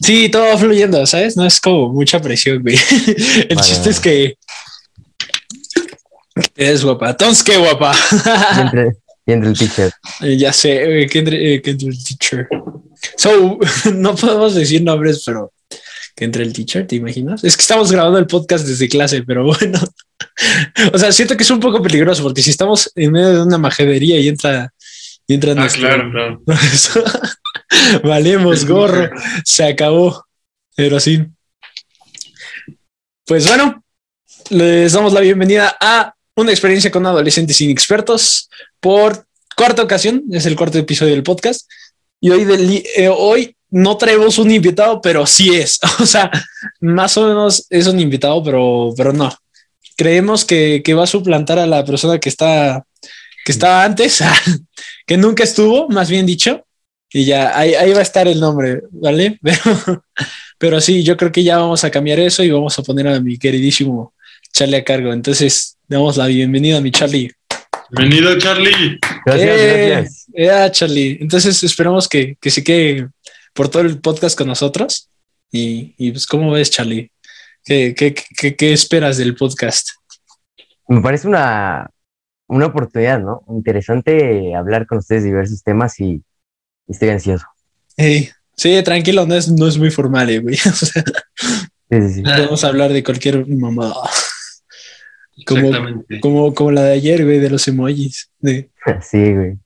Sí, todo va fluyendo, ¿sabes? No es como mucha presión, güey. El Vale, chiste es que es guapa. Entonces, qué guapa. Y entre, y entre el teacher. Eh, ya sé, güey, que entre, eh, que entre el teacher. So, no podemos decir nombres, pero que entre el teacher, ¿te imaginas? Es que estamos grabando el podcast desde clase, pero bueno. O sea, siento que es un poco peligroso porque si estamos en medio de una majadería y entra, y entra Ah, nuestro- claro, claro. Valemos gorro, se acabó. Pero sí. Pues bueno, les damos la bienvenida a una experiencia con adolescentes inexpertos por cuarta ocasión. Es el cuarto episodio del podcast. Y hoy, del- eh, hoy no traemos un invitado, pero sí es. O sea, más o menos es un invitado, pero, pero no. Creemos que, que va a suplantar a la persona que está que estaba antes, que nunca estuvo, más bien dicho. Y ya, ahí, ahí va a estar el nombre, ¿vale? Pero, pero sí, yo creo que ya vamos a cambiar eso y vamos a poner a mi queridísimo Charlie a cargo. Entonces, damos la bienvenida a mi Charlie. Bienvenido, Charlie. Gracias, Eh, gracias. eh, Charlie. Entonces, esperamos que, que se quede por todo el podcast con nosotros. Y, y pues, ¿cómo ves, Charlie? ¿Qué, qué, qué, qué esperas del podcast? Me parece una, una oportunidad, ¿no? Interesante hablar con ustedes de diversos temas y, y estoy ansioso. Hey, sí, tranquilo, no es, no es muy formal, eh, güey. O sea, Sí, sí, sí. podemos hablar de cualquier mamada. Como-. Como, como la de ayer, güey, de los emojis. De- Sí, güey.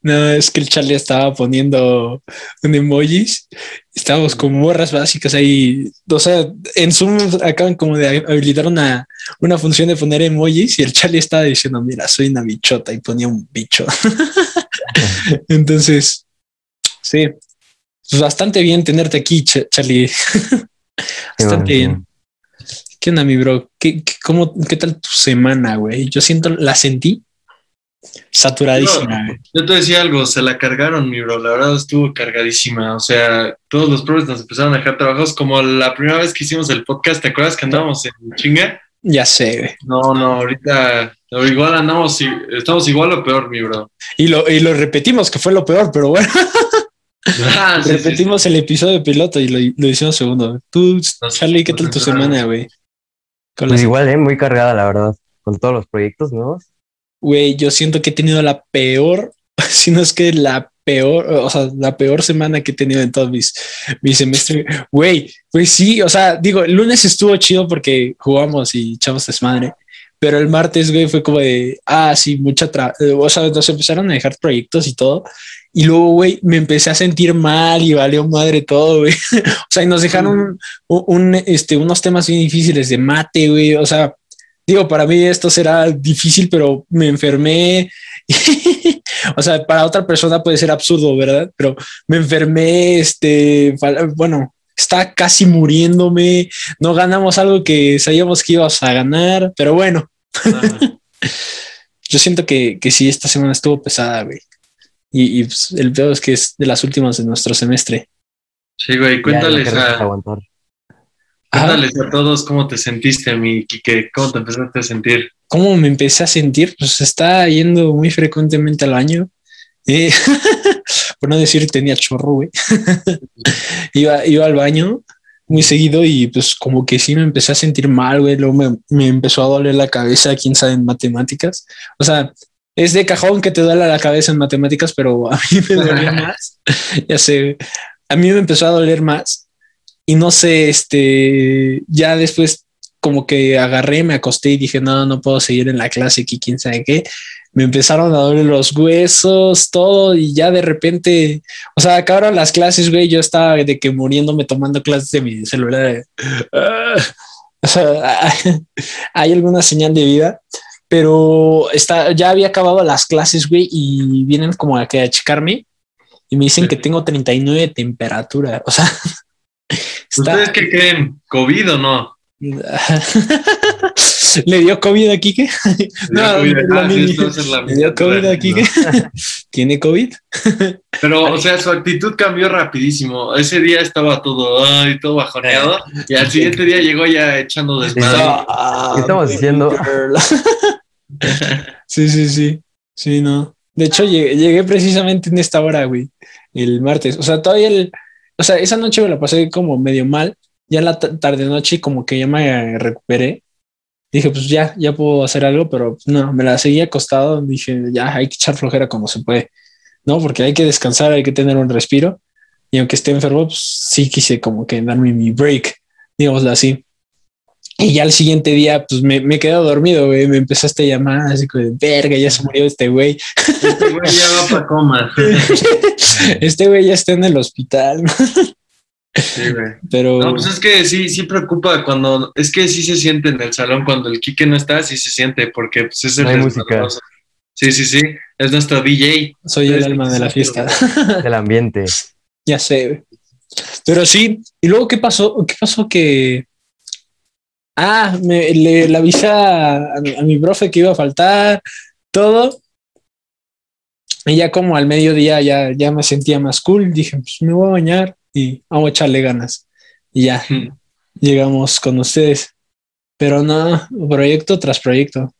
No, es que el Charlie estaba poniendo un emojis. Estábamos con morras básicas ahí. O sea, en Zoom acaban como de habilitar una, una función de poner emojis y el Charlie estaba diciendo, mira, soy una bichota y ponía un bicho. Entonces, sí, pues bastante bien tenerte aquí, Ch- Charlie. bastante bien. ¿Qué onda, mi bro? ¿Qué, qué, cómo, ¿Qué tal tu semana, güey? Yo siento, la sentí saturadísima, güey. Yo te decía algo, se la cargaron, mi bro. La verdad estuvo cargadísima. O sea, todos los profes nos empezaron a dejar trabajos. Como la primera vez que hicimos el podcast, ¿te acuerdas que andábamos en chinga? Ya sé, güey. No, no, ahorita igual andamos, estamos igual o peor, mi bro. Y lo, y lo repetimos, que fue lo peor, pero bueno, Ah, sí, sí, sí. repetimos el episodio piloto y lo, lo hicimos segundo. Tú, Nos- Charlie, ¿qué tal tu semana, güey? Pues las- igual, ¿eh? Muy cargada, la verdad. Con todos los proyectos nuevos. Güey, yo siento que he tenido la peor, si no es que la peor, o sea, la peor semana que he tenido en todo mis, mi semestre. Güey, pues sí, o sea, digo, el lunes estuvo chido porque jugamos y echamos desmadre, pero el martes, güey, fue como de, ah, sí, mucha tra o sea, nos empezaron a dejar proyectos y todo. Y luego, güey, me empecé a sentir mal y valió madre todo, güey. o sea, y nos dejaron un, un, este, unos temas bien difíciles de mate, güey. O sea, digo, para mí esto será difícil, pero me enfermé. o sea, para otra persona puede ser absurdo, ¿verdad? Pero me enfermé, este, bueno, está casi muriéndome. No ganamos algo que sabíamos que íbamos a ganar, pero bueno, Ah, yo siento que, que sí, esta semana estuvo pesada, güey. Y, y, pues, el peor es que es de las últimas de nuestro semestre. Sí, güey, cuéntales ya a, aguantar. cuéntales a todos cómo te sentiste, mi Kike, cómo te empezaste a sentir. ¿Cómo me empecé a sentir? Pues está yendo muy frecuentemente al baño. Eh, por no decir tenía chorro, güey. iba, iba al baño muy seguido y pues como que sí me empecé a sentir mal, güey. Luego me, me empezó a doler la cabeza, quién sabe, en matemáticas. O sea, es de cajón que te duele la cabeza en matemáticas, pero a mí me dolía más. ya sé, a mí me empezó a doler más. Y no sé, este, ya después como que agarré, me acosté y dije, no, no puedo seguir en la clase aquí, quién sabe qué. Me empezaron a doler los huesos, todo, y ya de repente, o sea, acabaron las clases, güey, yo estaba de que muriéndome tomando clases de mi celular. Ah, o sea, hay alguna señal de vida, pero está, ya había acabado las clases, güey, y vienen como a, que a checarme y me dicen que tengo 39 de temperatura. O sea, está, ¿Ustedes qué creen? ¿COVID o no? ¿Le dio COVID a Kike? No, COVID. Ah, sí, mini- esto va a ser la ¿Le dio COVID a Kike? ¿Tiene COVID? Pero, o sea, su actitud cambió rapidísimo. Ese día estaba todo, ay, todo bajoneado. Y al siguiente día llegó ya echando desmadre. Ah, ¿Qué estamos baby diciendo? sí, sí, sí. Sí, no. De hecho, llegué, llegué precisamente en esta hora, güey, el martes. O sea, todavía el, o sea, esa noche me la pasé como medio mal. Ya en la ta- tarde noche como que ya me recuperé. Dije, pues ya, ya puedo hacer algo, pero pues, no, me la seguí acostado. Dije, ya hay que echar flojera como se puede, ¿no? Porque hay que descansar, hay que tener un respiro. Y aunque esté enfermo, pues sí quise como que darme mi break, digámoslo así. Y ya al siguiente día, pues me, me quedé dormido, güey. Me empezaste a llamar así como de verga, ya se murió este güey. Este güey ya va para coma. Este güey ya está en el hospital. Sí, güey. pero No, pues es que sí, sí preocupa cuando, es que sí se siente en el salón cuando el Quique no está, sí se siente, porque pues es el No hay música. Sí, sí, sí, es nuestro DJ. soy el alma de la fiesta. del ambiente. ya sé, güey. Pero sí, y luego, ¿qué pasó? ¿Qué pasó que... Ah, me, le, le avisé a, a mi profe que iba a faltar, todo. Y ya como al mediodía ya, ya me sentía más cool, dije, pues me voy a bañar y vamos a echarle ganas. Y ya, llegamos con ustedes. Pero no, proyecto tras proyecto.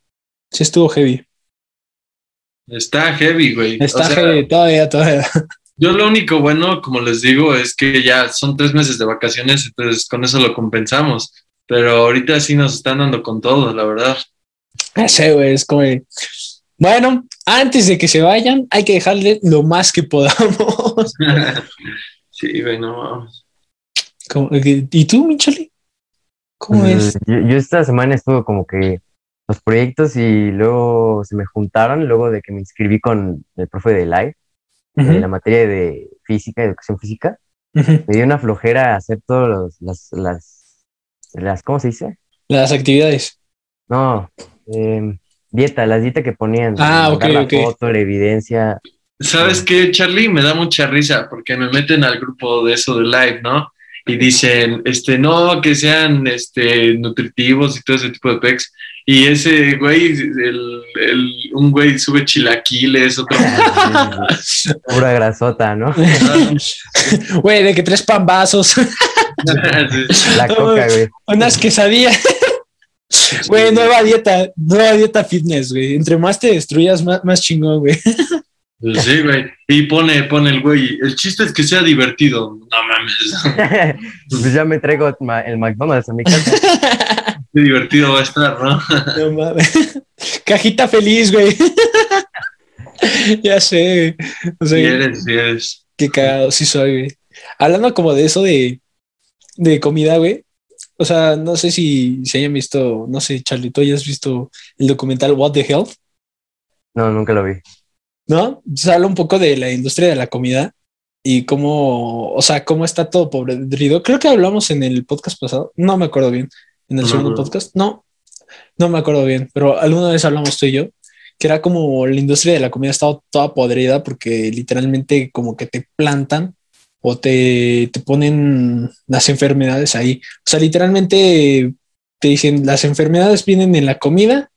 Sí estuvo heavy. Está heavy, güey. Está O sea, heavy, todavía, todavía. Yo lo único bueno, como les digo, es que ya son tres meses de vacaciones, entonces con eso lo compensamos. Pero ahorita sí nos están dando con todo, la verdad. Ya sé, güey, es como... Bueno, antes de que se vayan, hay que dejarle lo más que podamos. sí, güey, no mames. Como que- ¿Y tú, Micheli? ¿Cómo Pues, es? Yo, yo esta semana estuve como que los proyectos y luego se me juntaron luego de que me inscribí con el profe de live en la materia de física, educación física. Me dio una flojera hacer todas las, las, las, ¿cómo se dice? Las actividades. No, eh, dieta, las dietas que ponían. Ah, ok, la ok. foto, la evidencia. ¿Sabes qué, Charlie? Me da mucha risa porque me meten al grupo de eso de live, ¿no? Y dicen, este, no, que sean este, nutritivos y todo ese tipo de pecs. Y ese güey, el, el- un güey sube chilaquiles, otro. Pura grasota, ¿no? Güey, de que tres pambazos, La coca, güey. unas quesadillas. Güey, nueva dieta, nueva dieta fitness, güey. Entre más te destruyas, más, más chingón, güey. Pues sí, güey. Y pone, pone el güey, el chiste es que sea divertido. No mames, pues ya me traigo ma- el McDonald's a mi casa. qué divertido va a estar, ¿no? No mames. Cajita feliz, güey. ya sé. O sea, Si eres, si eres. Qué cagado, sí soy, güey. Hablando como de eso de, de comida, güey. O sea, no sé si se hayan visto, no sé, Charlito, ¿ya has visto el documental What the Health? No, nunca lo vi. ¿No? Se habla un poco de la industria de la comida y cómo, o sea, cómo está todo podrido. Creo que hablamos en el podcast pasado, no me acuerdo bien. En el No segundo podcast, no, no me acuerdo bien, pero alguna vez hablamos tú y yo, que era como la industria de la comida estaba toda podrida porque literalmente como que te plantan o te, te ponen las enfermedades ahí. O sea, literalmente te dicen las enfermedades vienen en la comida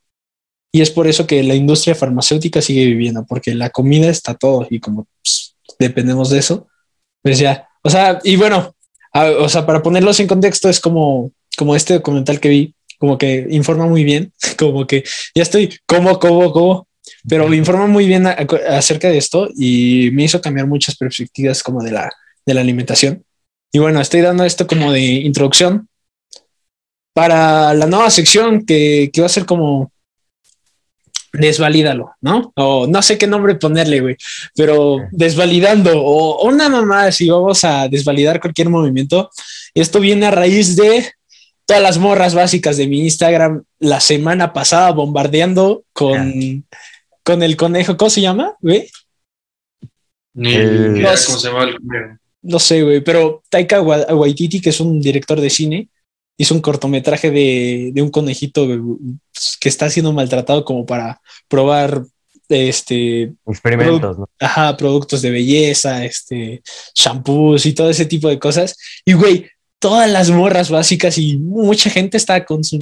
y es por eso que la industria farmacéutica sigue viviendo, porque la comida está todo y como pues, dependemos de eso, pues ya. O sea, y bueno, a- o sea, para ponerlos en contexto, es como, como este documental que vi, como que informa muy bien, como que ya estoy como, como, como, pero informa muy bien a- a- acerca de esto y me hizo cambiar muchas perspectivas como de la, de la alimentación. Y bueno, estoy dando esto como de introducción para la nueva sección que, que va a ser como desvalídalo, ¿no? O no sé qué nombre ponerle, güey, pero desvalidando o una mamá, si vamos a desvalidar cualquier movimiento, esto viene a raíz de todas las morras básicas de mi Instagram la semana pasada bombardeando con, con el conejo, ¿cómo se llama, güey? El- Los- cómo se llama el conejo. No sé, güey, pero Taika Wa- Waititi, que es un director de cine, hizo un cortometraje de, de un conejito que está siendo maltratado como para probar este Experimentos, ¿no? ajá, productos de belleza, este, shampoos y todo ese tipo de cosas. Y güey, todas las morras básicas y mucha gente está con su,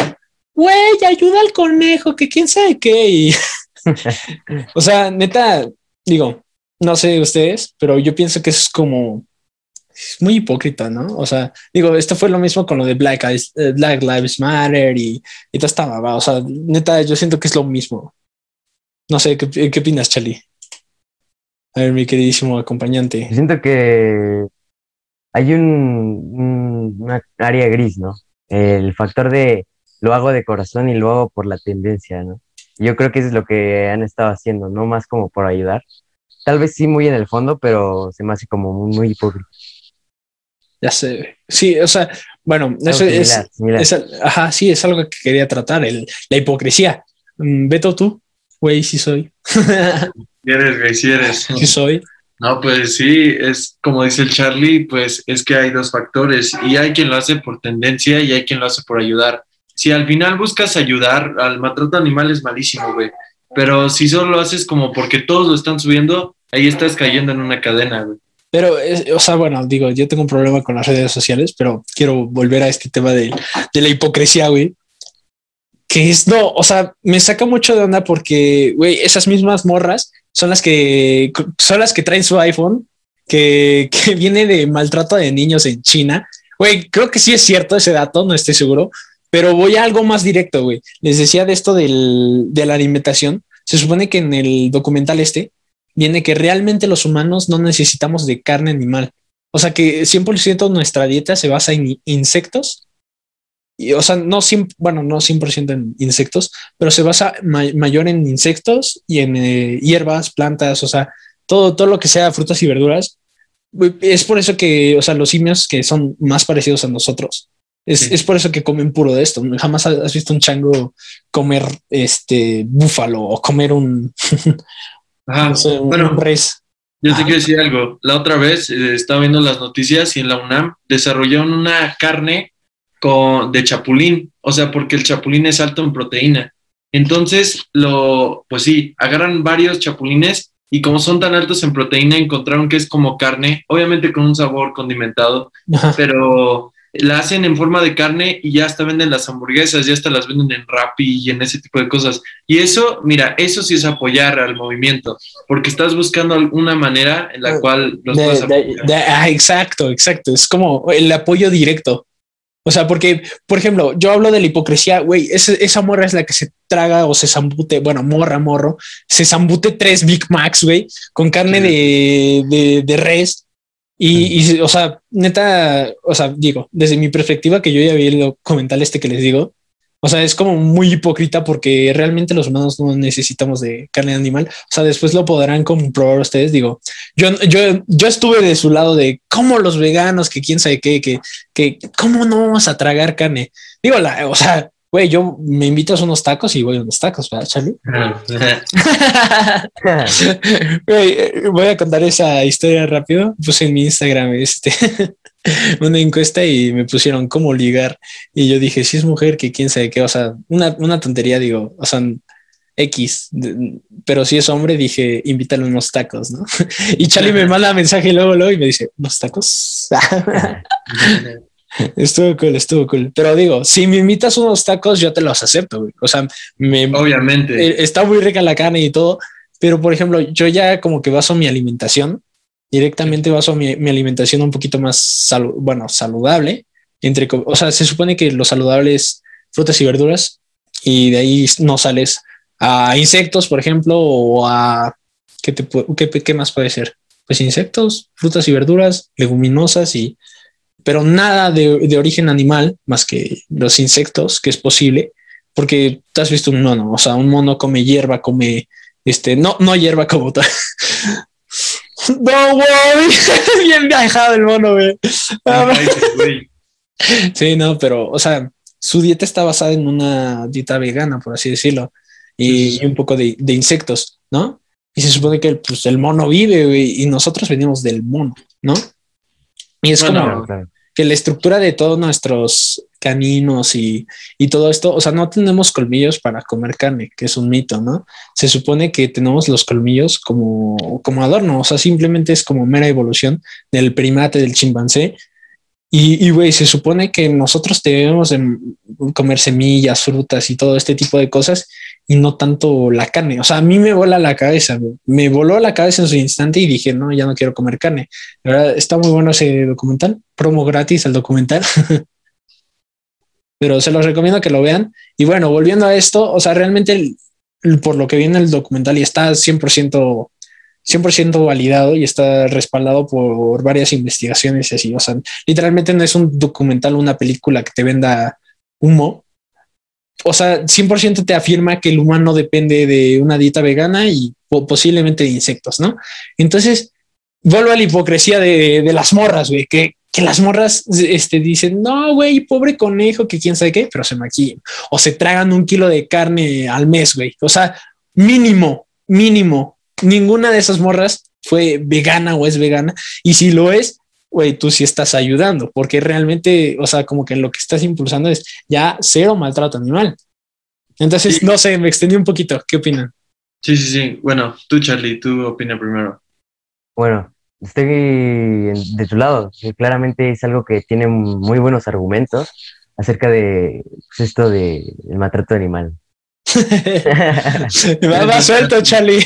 güey, ayuda al conejo, que quién sabe qué. Y, o sea, neta, digo, no sé ustedes, pero yo pienso que eso es como es muy hipócrita, ¿no? O sea, digo, esto fue lo mismo con lo de Black, Eyes- eh, Black Lives Matter y, y toda esta. O sea, neta, yo siento que es lo mismo. No sé, ¿qué, qué opinas, Charlie? A ver, mi queridísimo acompañante. Siento que hay un, área gris, ¿no? El factor de lo hago de corazón y lo hago por la tendencia, ¿no? Yo creo que eso es lo que han estado haciendo, no más como por ayudar. Tal vez sí muy en el fondo, pero se me hace como muy, muy hipócrita. Ya sé. Sí, o sea, bueno, eso es, ajá, sí, es algo que quería tratar, el, la hipocresía. Mm, Beto, tú, güey, sí soy. Si eres, güey, sí eres. Sí soy. No, pues sí, es como dice el Charlie, pues es que hay dos factores y hay quien lo hace por tendencia y hay quien lo hace por ayudar. Si al final buscas ayudar al maltrato animal es malísimo, güey. Pero si solo lo haces como porque todos lo están subiendo, ahí estás cayendo en una cadena, güey. Pero, o sea, bueno, digo, yo tengo un problema con las redes sociales, pero quiero volver a este tema de, de la hipocresía, güey. Que es, no, o sea, me saca mucho de onda porque, güey, esas mismas morras son las que, son las que traen su iPhone, que, que viene de maltrato de niños en China. Güey, creo que sí es cierto ese dato, no estoy seguro, pero voy a algo más directo, güey. Les decía de esto del, de la alimentación. Se supone que en el documental este viene que realmente los humanos no necesitamos de carne animal. O sea que 100% nuestra dieta se basa en insectos. Y, o sea, no 100, bueno, no 100% en insectos, pero se basa mayor en insectos y en eh, hierbas, plantas, o sea, todo, todo lo que sea frutas y verduras. Es por eso que, o sea, los simios que son más parecidos a nosotros, es, es, por eso que comen puro de esto. Jamás has visto un chango comer este búfalo o comer un, Ajá. bueno, Yo te quiero decir algo. La otra vez eh, estaba viendo las noticias y en la UNAM desarrollaron una carne con, de chapulín, o sea, porque el chapulín es alto en proteína. Entonces, lo, pues sí, agarran varios chapulines y como son tan altos en proteína, encontraron que es como carne, obviamente con un sabor condimentado, pero la hacen en forma de carne y ya hasta venden las hamburguesas, ya hasta las venden en Rappi y en ese tipo de cosas. Y eso, mira, eso sí es apoyar al movimiento, porque estás buscando alguna manera en la ah, cual los puedes ah, exacto, exacto. Es como el apoyo directo. O sea, porque, por ejemplo, yo hablo de la hipocresía, güey, esa morra es la que se traga o se zambute, bueno, morra, morro, se zambute tres Big Macs, güey, con carne de, de, de res y, o sea, neta, o sea, digo, desde mi perspectiva, que yo ya vi el documental este que les digo, o sea, es como muy hipócrita porque realmente los humanos no necesitamos de carne animal. O sea, después lo podrán comprobar ustedes. Digo, yo, yo, yo estuve de su lado de cómo los veganos, que quién sabe qué, que, que cómo no vamos a tragar carne. Digo, la, o sea, Güey, yo me invitas a unos tacos y voy a unos tacos, ¿verdad, Charlie? Eh, voy a contar esa historia rápido. Puse en mi Instagram este, una encuesta y me pusieron cómo ligar. Y yo dije, si es mujer, que quién sabe qué. O sea, una, una tontería, digo, o sea, X. Pero si es hombre, dije, invítale unos tacos, ¿no? Y Charlie me manda mensaje luego, luego y me dice, ¿unos tacos? Estuvo cool, estuvo cool. Pero digo, si me invitas unos tacos, yo te los acepto, güey. O sea, me, obviamente eh, está muy rica la carne y todo, pero por ejemplo, yo ya como que baso mi alimentación, directamente baso mi, mi alimentación un poquito más, bueno, saludable. Entre, o sea, se supone que lo saludable es frutas y verduras y de ahí no sales a insectos, por ejemplo, o a, ¿qué, te, qué, qué más puede ser? Pues insectos, frutas y verduras, leguminosas y pero nada de, origen animal más que los insectos, que es posible, porque te has visto un mono, o sea, un mono come hierba, come, este, no, no hierba como tal. no, güey, bien viajado el mono, güey. sí, no, pero, o sea, su dieta está basada en una dieta vegana, por así decirlo, y, un poco de, insectos, ¿no? Y se supone que pues, el mono vive, y nosotros venimos del mono, ¿no? Y es como que la estructura de todos nuestros caninos y, todo esto, o sea, no tenemos colmillos para comer carne, que es un mito, ¿no? Se supone que tenemos los colmillos como, como adorno, o sea, simplemente es como mera evolución del primate, del chimpancé. Y, güey, se supone que nosotros debemos comer semillas, frutas y todo este tipo de cosas y no tanto la carne. O sea, a mí me vola la cabeza, me voló la cabeza en su instante y dije, no, ya no quiero comer carne. Está muy bueno ese documental, promo gratis al documental. Pero se los recomiendo que lo vean. Y bueno, volviendo a esto, o sea, realmente por lo que viene el documental y está 100%, 100% validado y está respaldado por varias investigaciones y así. O sea, literalmente no es un documental, una película que te venda humo. O sea, 100% te afirma que el humano depende de una dieta vegana y posiblemente de insectos, ¿no? Entonces, vuelvo a la hipocresía de, las morras, güey, que, que las morras este, dicen, no, güey, pobre conejo, que quién sabe qué, pero se maquillan. O se tragan un kilo de carne al mes, güey. O sea, mínimo, mínimo. Ninguna de esas morras fue vegana o es vegana. Y si lo es, güey, tú sí estás ayudando, porque realmente, o sea, como que lo que estás impulsando es ya cero maltrato animal. Entonces, no sé, me extendí un poquito. ¿Qué opinan? Sí, sí, sí. Bueno, tú, Charlie, tú opina primero. Bueno, estoy de tu lado. Claramente es algo que tiene muy buenos argumentos acerca de pues, esto del maltrato animal. va, va suelto, Charlie.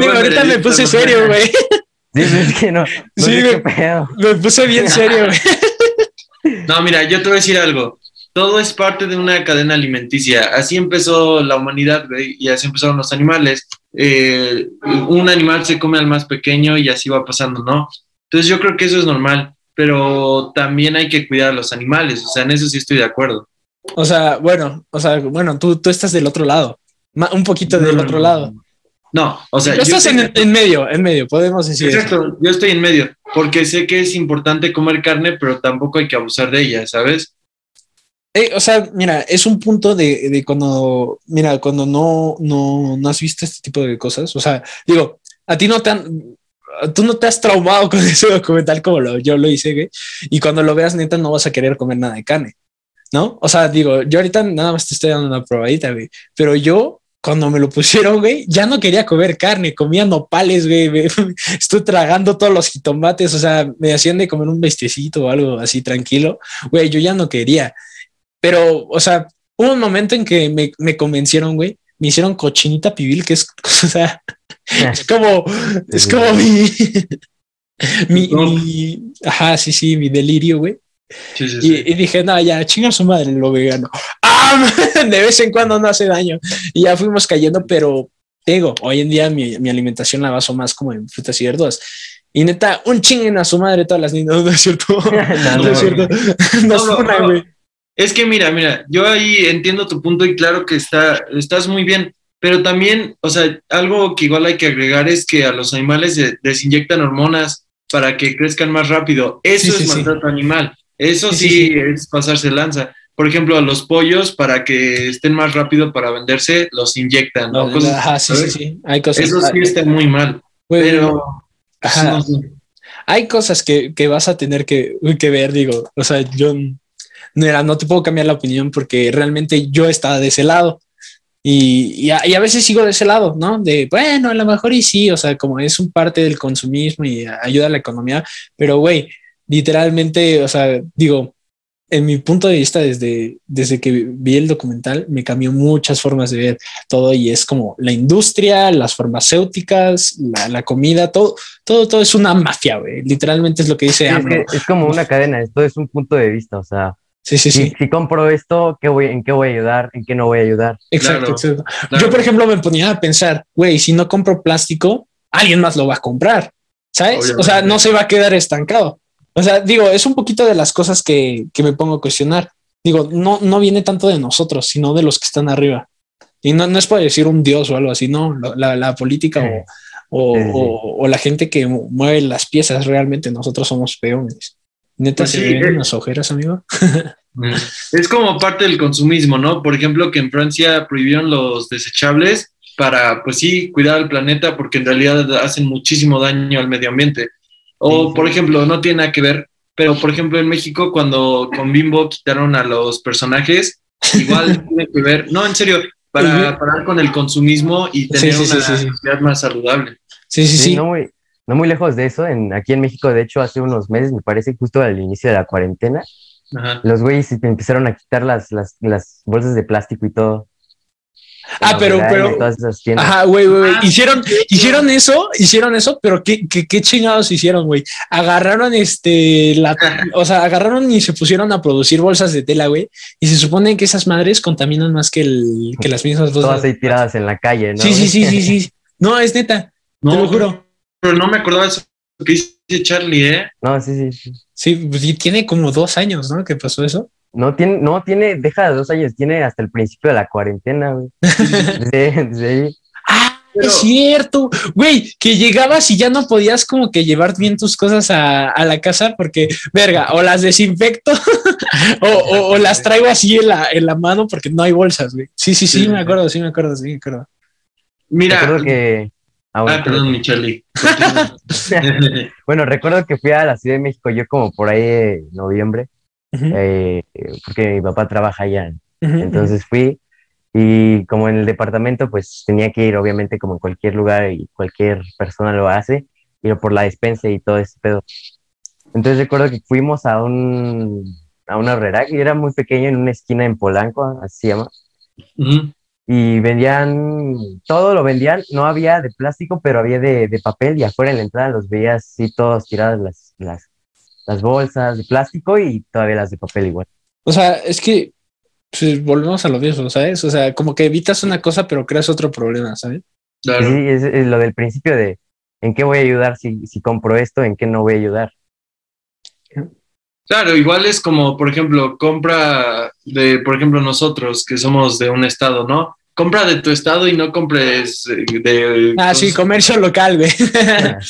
Digo, ahorita me puse serio, güey. Sí, es que no. no sí, me, me, puse bien serio, güey. No, mira, yo te voy a decir algo. Todo es parte de una cadena alimenticia. Así empezó la humanidad, güey, y así empezaron los animales. Eh, un animal se come al más pequeño y así va pasando, ¿no? Entonces yo creo que eso es normal, pero también hay que cuidar a los animales, o sea, en eso sí estoy de acuerdo. O sea, bueno, o sea, bueno, tú, tú estás del otro lado, un poquito del otro lado. No, o sea, tú estás en, en, medio, en medio, podemos decir. Exacto, eso. yo estoy en medio, porque sé que es importante comer carne, pero tampoco hay que abusar de ella, ¿sabes? Eh, o sea, mira, es un punto de, de, cuando, mira, cuando no, no, no has visto este tipo de cosas. O sea, digo, a ti no te han, tú no te has traumado con ese documental como lo, yo lo hice, güey. Y cuando lo veas, neta, no vas a querer comer nada de carne, ¿no? O sea, digo, yo ahorita nada más te estoy dando una probadita, güey. Pero yo, cuando me lo pusieron, güey, ya no quería comer carne, comía nopales, güey. Estoy tragando todos los jitomates, o sea, me hacían de comer un bestecito o algo así tranquilo. Güey, yo ya no quería. Pero, o sea, hubo un momento en que me, me convencieron, güey. Me hicieron cochinita pibil, que es, o sea, es como, es como mi, mi, mi, ajá, sí, sí, mi delirio, güey. Sí, sí, y, sí. y, dije, no, ya, chinga su madre lo vegano. ¡Ah! De vez en cuando no hace daño. Y ya fuimos cayendo, pero digo, hoy en día mi, mi alimentación la baso más como en frutas y verduras. Y neta, un chinguen a su madre todas las niñas. No, no es cierto. no, no, es cierto. No, no, güey. Es que mira, mira, yo ahí entiendo tu punto y claro que está, estás muy bien, pero también, o sea, algo que igual hay que agregar es que a los animales les inyectan hormonas para que crezcan más rápido. Eso sí, es sí, maltrato sí. animal. Eso sí, es pasarse lanza. Por ejemplo, a los pollos, para que estén más rápido para venderse, los inyectan. ¿no? Cosas, Ajá, sí, sí, sí. Hay cosas. Eso sí está muy mal. Bueno, pero. Ajá. Hay cosas que, que vas a tener que, que ver, digo. O sea, yo no, era, no te puedo cambiar la opinión porque realmente yo estaba de ese lado. Y, y, a, y, a, veces sigo de ese lado, ¿no? De, bueno, a lo mejor y sí, o sea, como es un parte del consumismo y ayuda a la economía, pero, güey, literalmente, o sea, digo, en mi punto de vista, desde, desde que vi el documental, me cambió muchas formas de ver todo y es como la industria, las farmacéuticas, la, la comida, todo, todo, todo es una mafia, güey. Literalmente es lo que dice. Sí, es, que es como una cadena, esto es un punto de vista, o sea, Sí, sí, sí. Si, si, compro esto, ¿qué voy, ¿en qué voy a ayudar? ¿En qué no voy a ayudar? Exacto, claro, exacto. Claro. Yo, por ejemplo, me ponía a pensar, güey, si no compro plástico, alguien más lo va a comprar, ¿sabes? Obviamente. O sea, no se va a quedar estancado. O sea, digo, es un poquito de las cosas que, que me pongo a cuestionar. Digo, no, no viene tanto de nosotros, sino de los que están arriba. Y no, no es para decir un dios o algo así, no, la, la política sí. o, o, sí, sí. o, o la gente que mueve las piezas, realmente nosotros somos peones. Neta, pues ¿se sí, ven eh. unas ojeras, amigo? es como parte del consumismo, ¿no? Por ejemplo, que en Francia prohibieron los desechables para, pues sí, cuidar al planeta porque en realidad hacen muchísimo daño al medio ambiente. O, por ejemplo, no tiene nada que ver, pero por ejemplo en México cuando con Bimbo quitaron a los personajes, igual tiene que ver, no, en serio, para parar con el consumismo y tener sí, sí, una sociedad más saludable. Sí, sí, sí. No muy, no muy lejos de eso, en, aquí en México, de hecho, hace unos meses, me parece, justo al inicio de la cuarentena, Ajá. los güeyes empezaron a quitar las, las, las bolsas de plástico y todo. Ah, pero, pero. Ajá, güey, güey. Ah, hicieron, hicieron eso, hicieron eso, pero qué, qué, qué chingados hicieron, güey. Agarraron este, la, o sea, agarraron y se pusieron a producir bolsas de tela, güey. Y se supone que esas madres contaminan más que, el, que las mismas bolsas. Todas ahí tiradas en la calle, ¿no? Sí, sí, sí, sí, sí. No, es neta. No, te lo juro. pero no me acordaba eso que dice Charlie, ¿eh? No, sí, sí, sí. Sí, pues sí, tiene como dos años, ¿no? Que pasó eso. No tiene, no tiene, deja de dos años, tiene hasta el principio de la cuarentena, güey. Desde, desde ahí. Ah, Pero- es cierto, güey, que llegabas y ya no podías como que llevar bien tus cosas a, a la casa porque, verga, o las desinfecto o, o- o las traigo así en la, en la mano porque no hay bolsas, güey. Sí, sí, sí, Sí. me acuerdo, sí, me acuerdo, sí, me acuerdo. Mira. Recuerdo que. ah, bueno, Ah, perdón, mi Charlie. bueno, recuerdo que fui a la Ciudad de México yo como por ahí noviembre, Ujú, eh, porque mi papá trabaja allá. ujú, Entonces fui y como en el departamento, pues tenía que ir obviamente como en cualquier lugar y cualquier persona lo hace, ir por la despensa y todo ese pedo. Entonces recuerdo que fuimos a un a una horrera que era muy pequeño en una esquina en Polanco, así se llama, Ujú. y vendían, todo lo vendían, no había de plástico, pero había de, de papel y afuera en la entrada los veías así todos tiradas las, las, las bolsas de plástico y todavía las de papel igual. O sea, es que pues, volvemos a lo mismo, ¿sabes? O sea, como que evitas una cosa pero creas otro problema, ¿sabes? Claro. Sí, es, es lo del principio de en qué voy a ayudar si, si compro esto, en qué no voy a ayudar. Claro, igual es como, por ejemplo, compra de, por ejemplo, nosotros que somos de un estado, ¿no? Compra de tu estado y no compres eh, de... Ah, sí, comercio local, güey.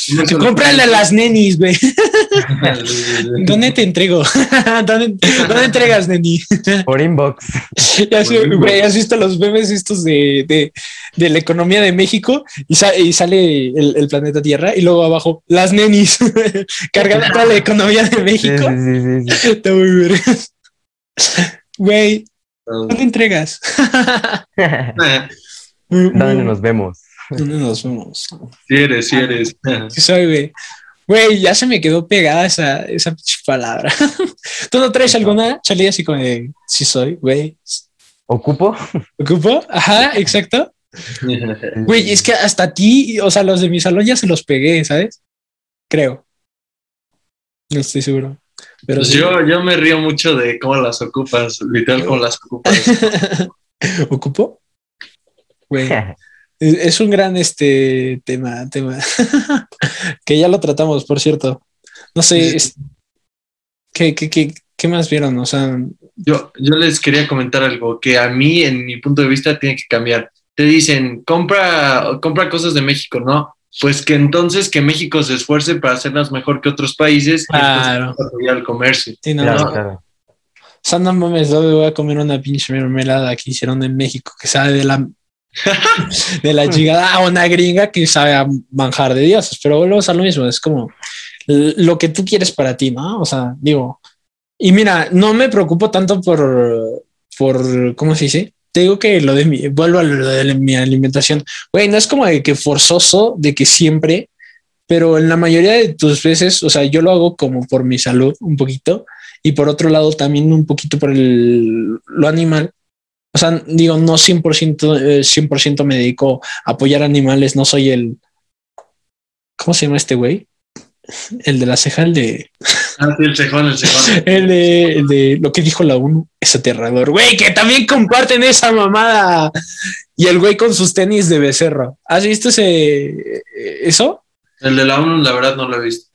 comercio Cómprale a las nenis, güey. ¿Dónde te entrego? ¿Dónde, dónde entregas, neni? Por inbox. Ya sé, güey, ¿has visto los memes estos de, de, de la economía de México? Y, sa- y sale el, el planeta Tierra y luego abajo, las nenis, cargando toda la economía de Sí, sí, México. sí, sí, sí. Está muy vergas. Güey, ¿dónde entregas? ¿Dónde nos vemos? ¿Dónde nos vemos? Si eres, si eres. Sí soy, güey. Güey, ya se me quedó pegada esa, esa pinche palabra. ¿Tú no traes alguna salida así como de sí soy, güey? ¿Ocupo? ¿Ocupo? Ajá, exacto. Güey, es que hasta a ti, o sea, los de mi salón ya se los pegué, ¿sabes? Creo. No estoy seguro. Pero Pues sí. yo, yo me río mucho de cómo las ocupas, literal cómo las ocupas. ¿Ocupo? Güey. Es un gran este tema, tema que ya lo tratamos, por cierto. No sé, es- ¿qué, qué, qué, qué más vieron? O sea, Yo, yo les quería comentar algo que a mí, en mi punto de vista, tiene que cambiar. Te dicen, compra, compra cosas de México, ¿no? Pues que entonces que México se esfuerce para hacerlas mejor que otros países y Claro. entonces apoyar el comercio. sí, no, Claro, no. claro. O sea, no mames, hoy voy a comer una pinche mermelada que hicieron en México que sabe de la de la chingada a una gringa que sabe a manjar de dioses, pero volvemos a lo mismo, es como lo que tú quieres para ti, ¿no? O sea, digo, y mira, no me preocupo tanto por, por, ¿cómo se dice? Te digo que lo de mi, vuelvo a lo de mi alimentación, güey, no es como de que forzoso, de que siempre, pero en la mayoría de tus veces, o sea, yo lo hago como por mi salud un poquito y por otro lado también un poquito por el, lo animal. O sea, digo, no 100%, eh, 100% me dedico a apoyar animales, no soy el... ¿Cómo se llama este güey? El de la ceja, el de... Ah, sí, el cejón, el cejón. El de, el de lo que dijo la ONU es aterrador. Güey, que también comparten esa mamada. Y el güey con sus tenis de becerro. ¿Has visto ese eso? El de la ONU, la verdad, no lo he visto.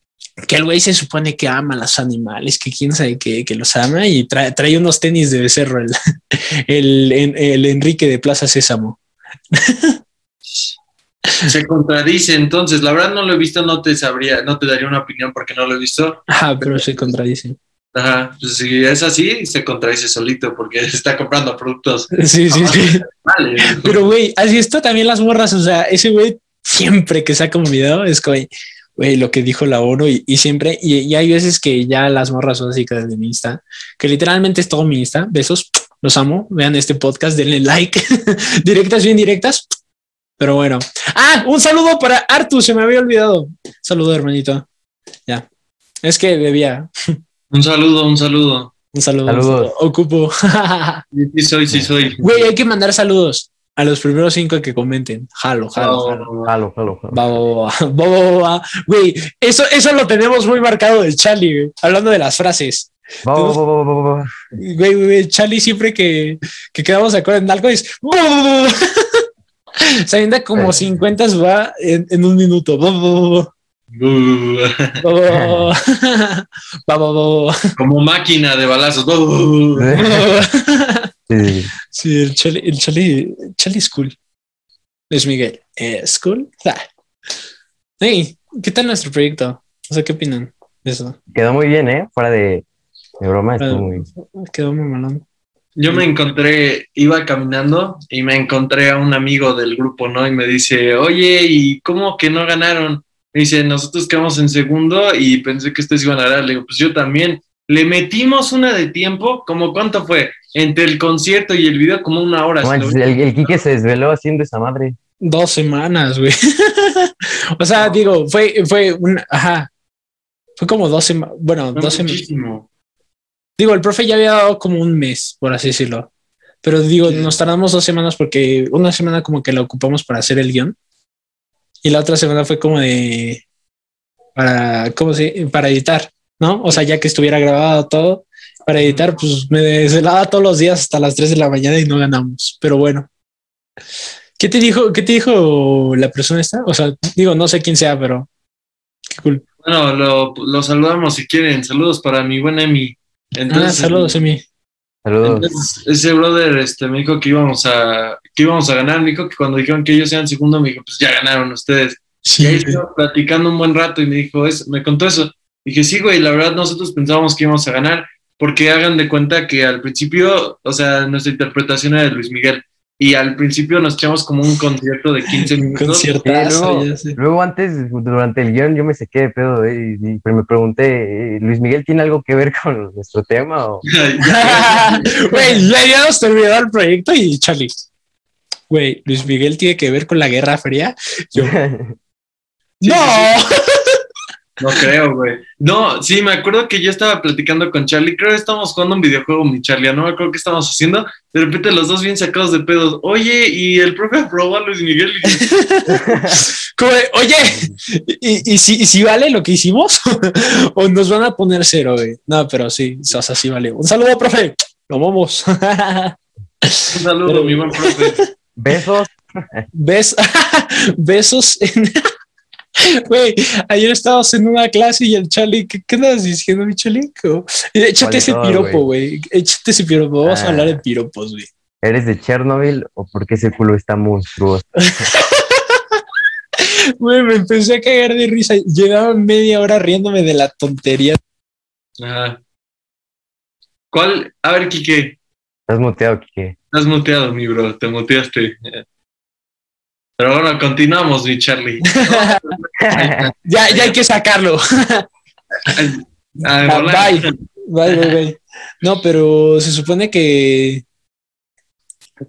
Que el güey se supone que ama a los animales, que quién sabe que, que los ama y trae, trae unos tenis de becerro, el, el, el- el Enrique de Plaza Sésamo. Se contradice, entonces, la verdad no lo he visto, no te sabría, no te daría una opinión porque no lo he visto. Ajá, pero se contradice. Ajá, pues si es así, se contradice solito porque está comprando productos. Sí, sí, sí. Vale. Pero, güey, así está también las morras. O sea, ese güey siempre que saca un video es como, güey, lo que dijo la ONU y, y siempre, y, y hay veces que ya las morras son así que de mi Insta, que literalmente es todo mi Insta. Besos, los amo. Vean este podcast, denle like. directas, bien directas. Pero bueno. Ah, un saludo para Artu, se me había olvidado. Saludo, hermanito. Ya. Es que bebía. Un saludo, un saludo. Un saludo. Saludos. Ocupo. Sí, soy, sí soy. Güey, hay que mandar saludos a los primeros cinco que comenten. Jalo, jalo, jalo. Jalo, jalo, jalo. Va, va, va. Güey, eso, eso lo tenemos muy marcado del Charlie, güey. Hablando de las frases. Va, va, va, va, va, va. Güey, güey, güey, Charlie siempre que, que quedamos de acuerdo en algo es. Se avienta como 50 va en, en un minuto. Como máquina de balazos. Sí, sí, sí. Sí, el Chali, el Chali, Chali es cool. Luis Miguel, ¿es cool? Ah. Hey, ¿qué tal nuestro proyecto? O sea, ¿qué opinan de eso? Quedó muy bien, ¿eh? Fuera de, de broma, estuvo muy Quedó muy malón. Yo me encontré, iba caminando y me encontré a un amigo del grupo, ¿no? Y me dice, oye, ¿y cómo que no ganaron? Me dice, nosotros quedamos en segundo y pensé que ustedes iban a ganar. Le digo, pues yo también. Le metimos una de tiempo, ¿como cuánto fue? Entre el concierto y el video, como una hora. No el, el Quique se desveló haciendo esa madre. Dos semanas, güey. o sea, digo, fue, fue un, ajá. Fue como dos semanas, bueno, Fue dos semanas. Digo, el profe ya había dado como un mes, por así decirlo. Pero digo, Sí. nos tardamos dos semanas porque una semana como que la ocupamos para hacer el guion. Y la otra semana fue como de para, ¿cómo se? Para editar, ¿no? O sea, ya que estuviera grabado todo, para editar, pues me desvelaba todos los días hasta las 3 de la mañana y no ganamos. Pero bueno. ¿Qué te dijo, qué te dijo la persona esta? O sea, digo, no sé quién sea, pero qué cool. Bueno, lo, lo saludamos si quieren. Saludos para mi buen Emi. Ah, Entonces, saludos, Emi. Saludos. Entonces, ese brother este, me dijo que íbamos a que íbamos a ganar. Me dijo que cuando dijeron que ellos eran segundo, me dijo, pues ya ganaron ustedes. Sí, Y ahí estuvo platicando un buen rato y me dijo eso, me contó eso. Dije, sí, güey, la verdad nosotros pensábamos que íbamos a ganar, porque hagan de cuenta que al principio, o sea, nuestra interpretación era de Luis Miguel. Y al principio nos echamos como un concierto de 15 Un minutos. conciertazo, luego- ya sé. Luego antes, durante el guion, yo me saqué de pedo eh, y, y me pregunté, eh, ¿Luis Miguel tiene algo que ver con nuestro tema? O... Güey, ya habíamos terminado el proyecto y Charlie. Güey, Luis Miguel tiene que ver con la Guerra Fría. Yo, ¡No! No creo, güey. No, sí, me acuerdo que yo estaba platicando con Charlie. Creo que estábamos jugando un videojuego, mi Charlie. No me acuerdo qué estábamos haciendo. De repente los dos bien sacados de pedos. Oye, y el profe aprobó a Luis Miguel. Y dije, Como de, oye, ¿y, y si, y si vale lo que hicimos? ¿O nos van a poner cero, güey? No, pero sí, o sea, sí vale. Un saludo, profe. Lo vamos. Un saludo, Pero- mi buen profe. Besos. ¿Ves? Besos en... Güey, ayer estábamos en una clase y el Charlie, ¿qué, qué andas diciendo, mi Charlie? Como, Échate ¿Cuál de ese piropo, güey. Échate ese piropo. Vamos a Ah. hablar de piropos, güey. ¿Eres de Chernobyl o por qué ese culo está monstruoso? Güey, me empecé a cagar de risa. Llevaba media hora riéndome de la tontería. Ajá. ¿Cuál? A ver, Kike. Estás muteado, Kike. Estás muteado, mi bro. Te muteaste. Pero bueno, continuamos, mi Charlie. Ya, ya hay que sacarlo. Bye. Bye, bye, bye. No, pero se supone que.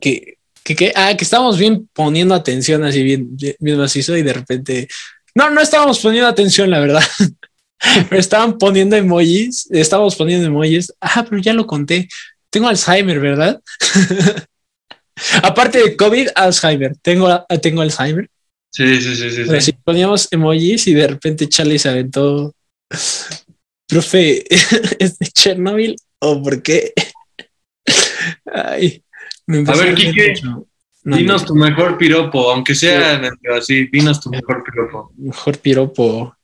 que, que, que- ah, que estábamos bien poniendo atención así bien, bien, bien macizo y de repente. No, no estábamos poniendo atención, la verdad. Pero estaban poniendo emojis, estábamos poniendo emojis. Ah, pero ya lo conté. Tengo Alzheimer, ¿verdad? Aparte de COVID, Alzheimer. Tengo, tengo Alzheimer. Sí, sí, sí, sí. Pero sí. si poníamos emojis y de repente Charlie se aventó. Profe, ¿es de Chernobyl o por qué? Ay, me A ver, mucho. No, Dinos no, tu mejor piropo, aunque sea así, dinos tu mejor piropo. mejor piropo.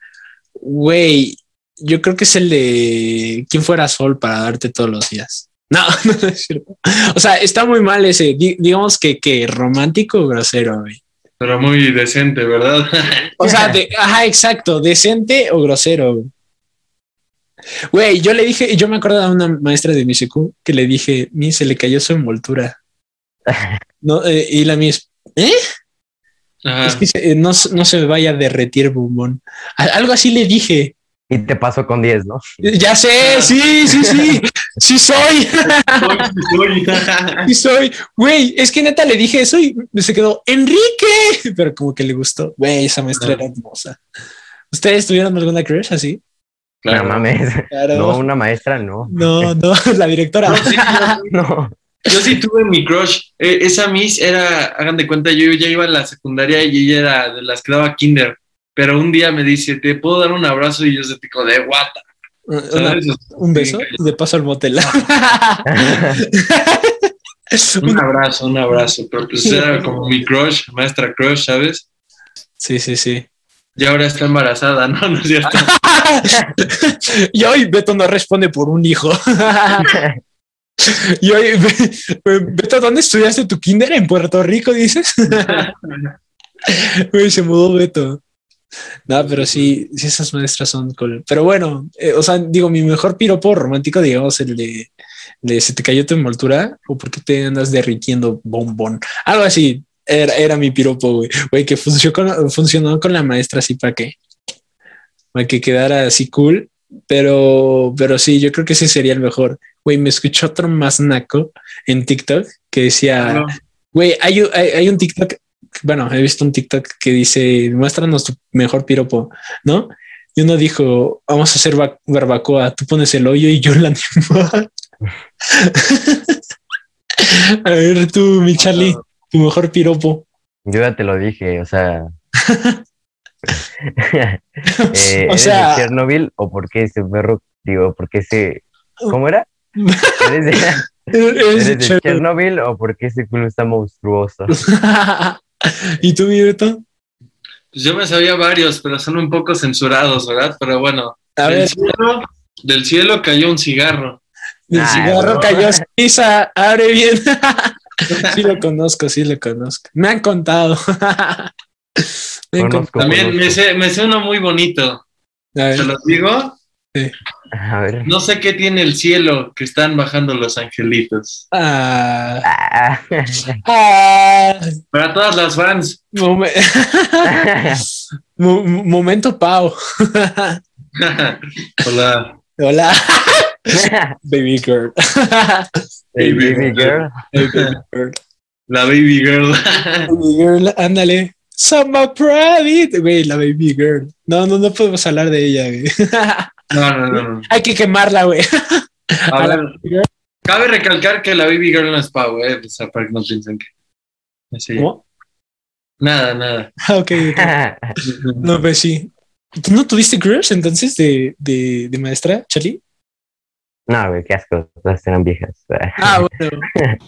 Güey, yo creo que es el de quién fuera Sol para darte todos los días. No, no es cierto. O sea, está muy mal ese. Di- digamos que, que romántico o grosero, güey. Pero muy decente, ¿verdad? O sea, de, ajá, exacto, decente o grosero. güey. Güey, yo le dije, yo me acuerdo de una maestra de mi secu que le dije, mi se le cayó su envoltura. No, eh, y la mis, ¿eh? Ajá. Es que se- eh, no, se- no se vaya a derretir bombón. Algo así le dije. Y te pasó con 10, ¿no? Ya sé, sí, sí, sí, sí soy, Soy- soy- sí soy. Güey, es que neta le dije eso y se quedó, Enrique, pero como que le gustó. Güey, esa maestra era hermosa. ¿Ustedes tuvieron alguna crush así? Claro. No mames. Claro. No, una maestra, no. No, no, la directora. No, sí, yo- No. Yo sí tuve mi crush. Eh, esa Miss era, hagan de cuenta, yo ya iba a la secundaria y ella era de las que daba kinder. Pero un día me dice, ¿te puedo dar un abrazo? Y yo se pico de guata. Una- un beso de paso al motel. Un abrazo, un abrazo. Pero pues era como mi crush, maestra crush, ¿sabes? sí, sí, sí. Y ahora está embarazada, ¿no? ¿No es cierto? y hoy Beto no responde por un hijo. y hoy, Beto, ¿dónde estudiaste tu kinder? ¿En Puerto Rico, dices? Uy, se mudó Beto. No, pero sí, sí, esas maestras son cool. Pero bueno, eh, o sea, digo, mi mejor piropo romántico, digamos, el de, de se te cayó tu envoltura o por qué te andas derritiendo bombón. Algo así, era, era mi piropo, güey. Güey, que funcionó con, funcionó con la maestra así para que, para que quedara así cool. Pero, pero sí, yo creo que ese sería el mejor. Güey, me escuchó otro más naco en TikTok que decía, güey, hay, hay, hay un TikTok bueno, he visto un TikTok que dice, muéstranos tu mejor piropo, ¿no? Y uno dijo, vamos a hacer barbacoa, tú pones el hoyo y yo la animo. a ver, tú, mi Charlie, tu mejor piropo. Yo ya te lo dije, o sea. eh, O sea- de Chernobyl o por qué ese perro, digo, por qué ese. ¿Cómo era? ¿Eres de, Eres de. Chernobyl o por qué ese culo está monstruoso? ¿Y tú, mi Beto? Pues yo me sabía varios, pero son un poco censurados, ¿verdad? Pero bueno, A del, ver, cielo, del cielo cayó un cigarro. el Ah, cigarro no. cayó ceniza, abre bien. sí lo conozco, sí lo conozco. Me han contado. Me han Conozco, También me sé, me sé uno muy bonito. contado. A ver, ¿Se los digo? A ver. No sé qué tiene el cielo que están bajando los angelitos. ah, Ah. ah, Para todas las fans. momen- Mo- momento Pau. Hola. Hola, baby girl. Hey, baby girl. Hey, baby girl. La baby girl. Baby girl, ándale. Samba Private, güey, la baby girl. No, no, no podemos hablar de ella, güey. No, no, no. no. Hay que quemarla, güey. Cabe recalcar que la baby girl no es Pau, ¿eh? O sea, para que no piensen que. Así. ¿Cómo? Nada, nada. Ah, ok, ok. No, pues sí. ¿Tú no tuviste crush entonces de, de, de maestra, Charlie? No, güey, qué asco. Todas eran viejas. Ah, bueno.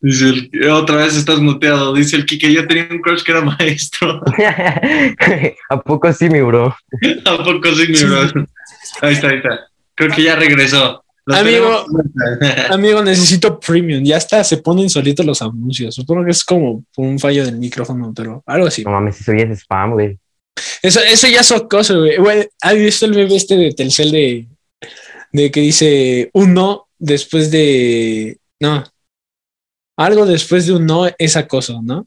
Dice el- otra vez estás muteado. Dice el Kike, yo tenía un crush que era maestro. ¿A poco sí, mi bro? ¿A poco sí, mi bro? Ahí está, ahí está. Creo que ya regresó. Amigo. Amigo, necesito premium. Ya está, se ponen solitos los anuncios. Supongo que es como por un fallo del micrófono, pero algo así. No mames, eso ya es spam, güey. Eso, eso ya es acoso, güey. Güey, ¿Has visto el bebé este de Telcel de, de que dice un no después de. No. Algo después de un no es acoso, ¿no?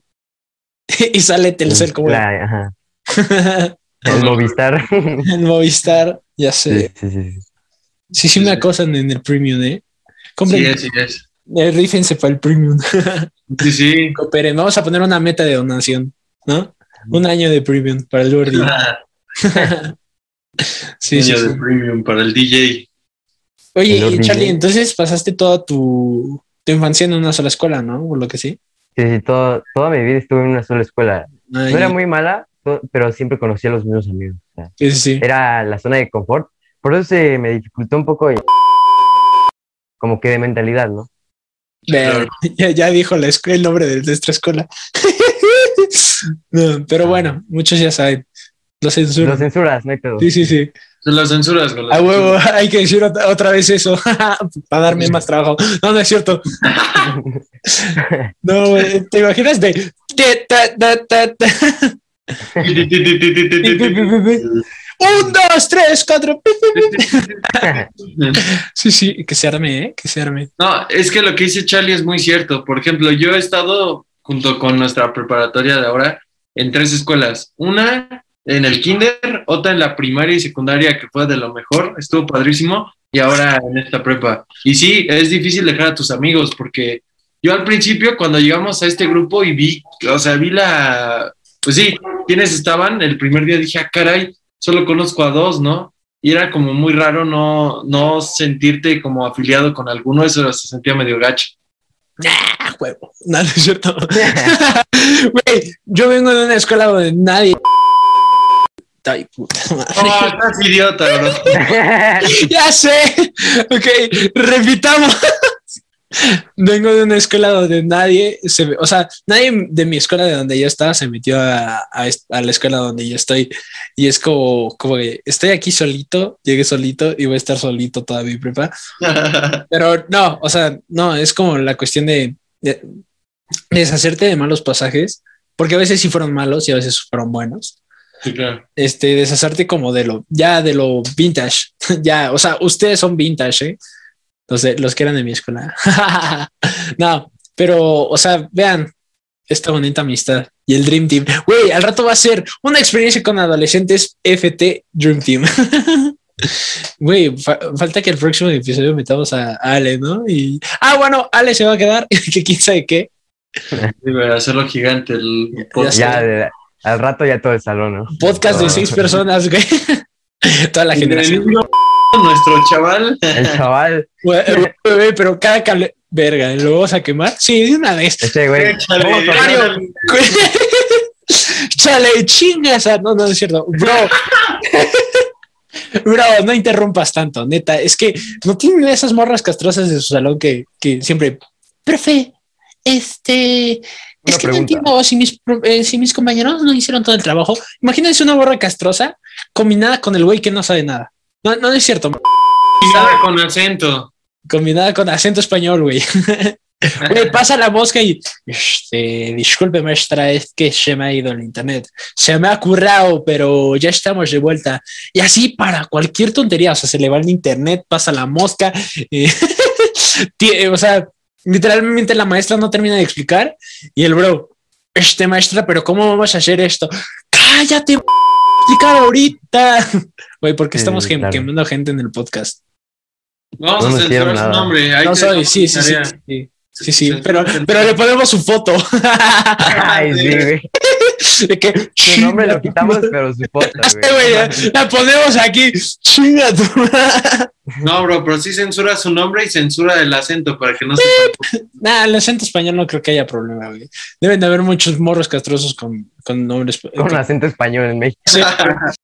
y sale Telcel como. La- ajá. El Movistar. en Movistar, ya Sí, sé. sí, sí. sí. Sí, sí me acosan en el premium, ¿eh? Compren, Sí, es, sí, es. eh, rífense para el premium. Sí, sí. Cooperen. Vamos a poner una meta de donación, ¿no? Un año de premium para el Gordy. sí, sí, Niño sí. de premium para el DJ. Oye, El Charlie, entonces pasaste toda tu, tu infancia en una sola escuela, ¿no? O lo que sí. Sí, sí, todo, toda mi vida estuve en una sola escuela. Ay, No era muy mala, pero siempre conocí a los mismos amigos. o sea, sí, sí, sí. era la zona de confort. Por eso se me dificultó un poco el- como que de mentalidad, ¿no? Ya, ya dijo la escuela, el nombre de nuestra escuela. No, pero bueno, muchos ya saben. Lo Lo censuran. censuras, no hay pedo. Sí, sí, sí. Se lo censuras, güey. A huevo, hay que decir otra, vez eso para darme más trabajo. No, no es cierto. No, güey, ¿te imaginas de un, dos, tres, cuatro? Sí, sí, que se arme, ¿eh? Que se arme. No, es que lo que dice Charlie es muy cierto. Por ejemplo, yo he estado junto con nuestra preparatoria de ahora en tres escuelas. Una en el kinder, otra en la primaria y secundaria, que fue de lo mejor, estuvo padrísimo, y ahora en esta prepa. Y sí, es difícil dejar a tus amigos, porque yo al principio, cuando llegamos a este grupo y vi, o sea, vi la, pues sí, quienes estaban, el primer día dije, ah, caray, solo conozco a dos, ¿no? Y era como muy raro no, no sentirte como afiliado con alguno, eso se sentía medio gacho. Ah, huevo. No, es cierto. Güey, yo vengo de una escuela donde nadie. Ay, puta madre. Oh, estás idiota, bro. Ya sé. Ok, repitamos. Vengo de una escuela donde nadie se, o sea, nadie de mi escuela de donde yo estaba se metió a, a, a, la escuela donde yo estoy. Y es como, como que estoy aquí solito, llegué solito y voy a estar solito toda mi prepa. Pero no, o sea, no, es como la cuestión de, de, deshacerte de malos pasajes, porque a veces sí fueron malos y a veces fueron buenos. Sí, claro. Este, deshacerte como de lo, ya de lo vintage, ya, o sea, ustedes son vintage, ¿eh? Los, de, los que eran de mi escuela. no, pero, o sea, vean esta bonita amistad y el Dream Team. Güey, al rato va a ser una experiencia con adolescentes FT Dream Team. Güey, fa falta que el próximo episodio metamos a Ale, ¿no? Y, ah, bueno, Ale se va a quedar, que quién sabe qué. Sí, hacerlo gigante el podcast. Ya, de, al rato ya todo el salón, ¿no? Podcast de seis personas, güey. Toda la generación nuestro chaval. El chaval. Güey, pero cada cable. Verga, ¿lo vamos a quemar? Sí, de una vez. Este güey. Chale, Mario. Chale, chingas. No, no es cierto. Bro. Bro, no interrumpas tanto, neta. Es que no tienen esas morras castrosas de su salón que, que siempre. Profe, este. Es que no entiendo si mis, eh, si mis compañeros no hicieron todo el trabajo. Imagínense una morra castrosa combinada con el güey que no sabe nada. No, no es cierto. Combinada con acento. Combinada con acento español, güey. Güey, pasa la mosca y. Este, disculpe, maestra, es que se me ha ido el internet. Se me ha currado, pero ya estamos de vuelta. Y así para cualquier tontería, o sea, se le va el internet, pasa la mosca. Eh, o sea, literalmente la maestra no termina de explicar y el bro, este maestra, pero ¿cómo vamos a hacer esto? Cállate, explicar ahorita. Güey, porque estamos sí, claro. quemando gente en el podcast. Vamos no a censurar su nombre. Ahí no soy, sí, sí, sí, sí. Sí, sí, pero, pero le ponemos su foto. Ay, sí, güey. De que, su nombre lo quitamos, pero su güey. La, la ponemos aquí. Chinga tu No, bro, pero sí censura su nombre y censura el acento para que no se. Nah, el acento español no creo que haya problema, güey. Deben de haber muchos morros castrosos con, con nombres. Con acento español en México. Sí.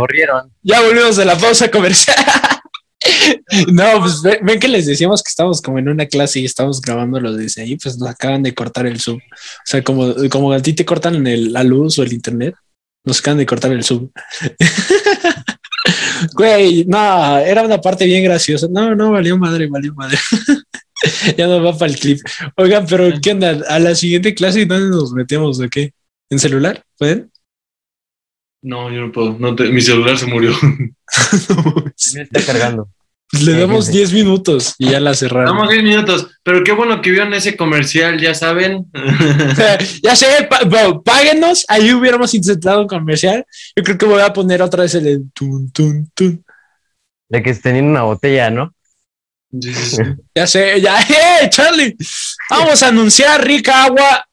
corrieron. Ya volvimos de la pausa comercial. No, pues ven que les decíamos que estamos como en una clase y estamos grabándolo desde ahí, pues nos acaban de cortar el sub. O sea, como, como a ti te cortan el, la luz o el internet, nos acaban de cortar el sub. Güey, no, era una parte bien graciosa. No, no, valió madre, valió madre. ya no va para el clip. Oigan, pero ¿qué onda? A la siguiente clase, ¿dónde nos metemos? ¿De qué? ¿En celular? ¿Pueden? No, yo no puedo. No te, mi celular se murió. Me está cargando. Le damos 10 minutos y ya la cerramos. Damos 10 minutos, pero qué bueno que vieron ese comercial, ya saben. ya sé, bro, páguenos, ahí hubiéramos intentado un comercial. Yo creo que voy a poner otra vez el tun, tun, tun. De que teniendo una botella, ¿no? Sí, sí, sí. Ya sé, ya, ¡eh, Charlie! Vamos a anunciar rica agua.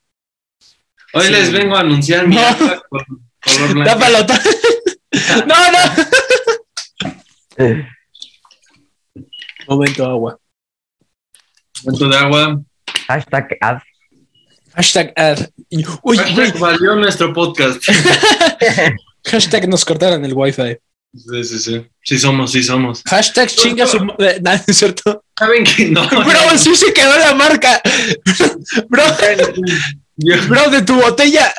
Hoy Sí. les vengo a anunciar mi No. agua con. Tápalo, tá- No, no. Momento agua. Punto de agua. Hashtag ad. Hashtag ad. Uy. Hashtag valió nuestro podcast. Hashtag nos cortaron el wifi. Sí, sí, sí. Sí somos, sí somos. Hashtag chinga su madre. Nada, es cierto. ¿Saben que no? Bro, sí se quedó la marca. Bro, bro, de tu botella.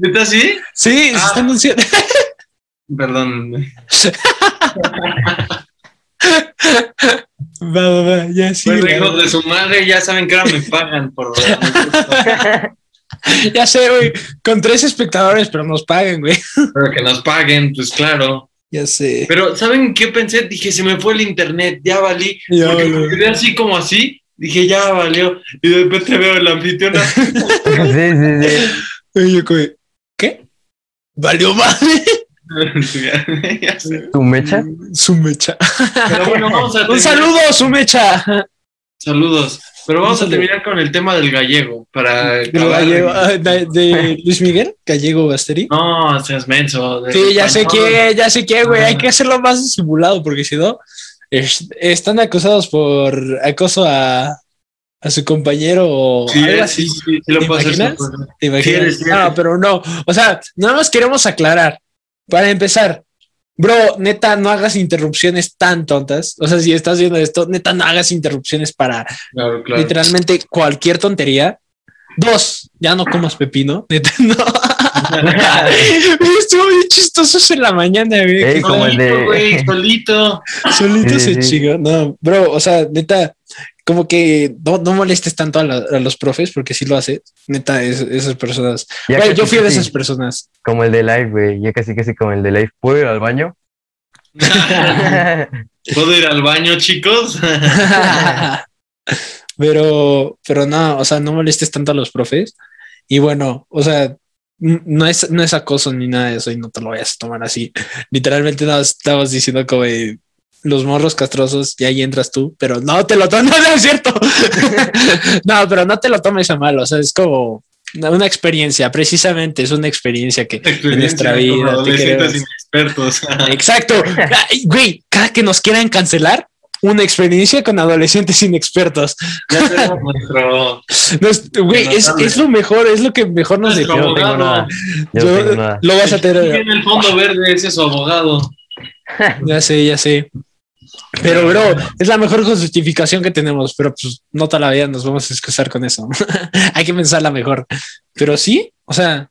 ¿Neta sí? Sí, se Ah. está anunciando. Perdón. Va, va, va, ya sí. Bueno, hijos de su madre, ya saben que ahora me pagan por Ya sé, güey. Con tres espectadores, pero nos pagan, güey. Pero que nos paguen, pues claro. Ya sé. Pero, ¿saben qué pensé? Dije, se me fue el internet, ya valí. Ya Porque me quedé así como así, dije, ya valió. Y de repente veo el anfitrión. sí, sí, sí. Y yo, como, ¿qué? ¿Valió madre? ¿Tu mecha? Su mecha. Pero bueno, vamos a Un saludo, su mecha. Saludos. Pero vamos a terminar con el tema del gallego para. Gallego- ah, de- de Luis Miguel Gallego Basteri. No, seas menso. Sí, ya sé que, ya sé que, güey, hay Ah. que hacerlo más disimulado porque si no, es- están acusados por acoso a, a su compañero o Sí, algo así. sí, sí, sí lo ¿Te puedo imaginas? sí lo puedo hacer. ¿Te imaginas? Sí, sí, sí. No, pero no. O sea, nada más queremos aclarar. Para empezar, bro, neta, no hagas interrupciones tan tontas. O sea, si estás viendo esto, neta, no hagas interrupciones para Claro, claro. literalmente cualquier tontería. Dos, ya no comas pepino. Neta, no. Estuvo bien chistoso en la mañana, güey. Ey, que como el de- Solito, güey, solito. Solito Sí, se sí. chingó. No, bro, o sea, neta, como que no, no molestes tanto a, la- a los profes porque si lo hace. Neta, es- esas personas. Ya Güey, casi, yo fui de casi esas personas. Como el de live, güey. Ya casi, casi como el de live. ¿Puedo ir al baño? ¿Puedo ir al baño, chicos? pero, pero no, o sea, no molestes tanto a los profes. Y bueno, o sea, no es, no es acoso ni nada de eso y no te lo vayas a tomar así. Literalmente nada, más estabas diciendo como de los morros castrosos y ahí entras tú, pero no te lo tomes, no, no es cierto. no, pero no te lo tomes a mal, o sea, es como una experiencia, precisamente es una experiencia que en nuestra vida Como te inexpertos. Exacto. Ay, Güey, cada que nos quieran cancelar, una experiencia con adolescentes inexpertos. ya tenemos nuestro, Nos- Güey, es, es lo mejor, es lo que mejor nos define. no tengo abogado. nada. Yo no Yo- tengo nada. Lo vas a tener. en el fondo verde, ese es su abogado. Ya sé, ya sé. Pero, bro, es la mejor justificación que tenemos, pero pues no toda la vida nos vamos a excusar con eso. Hay que pensarla mejor. Pero sí, o sea,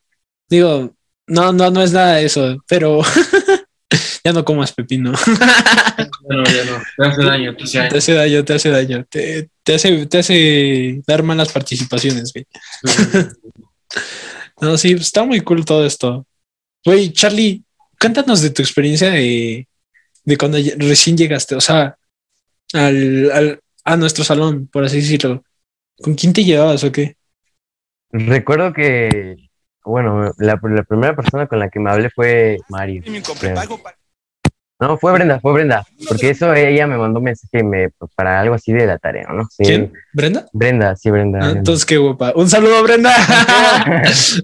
digo, no, no, no es nada de eso, pero ya no comas pepino. Bueno, ya no. Te hace daño, te hace Te daño. hace daño, te hace daño. Te, te hace, te hace dar malas participaciones, güey. No, sí, está muy cool todo esto. Güey, Charlie, cuéntanos de tu experiencia de, de cuando recién llegaste, o sea, al, al- a nuestro salón, por así decirlo. ¿Con quién te llevabas o qué? Recuerdo que, bueno, la, la primera persona con la que me hablé fue Mario. No, fue Brenda, fue Brenda. Porque eso ella me mandó un mensaje me, para algo así de la tarea, ¿no? Sí, ¿Quién? ¿Brenda? Brenda, sí, Brenda. Ah, Brenda. entonces qué guapa. Un saludo, Brenda. Sí,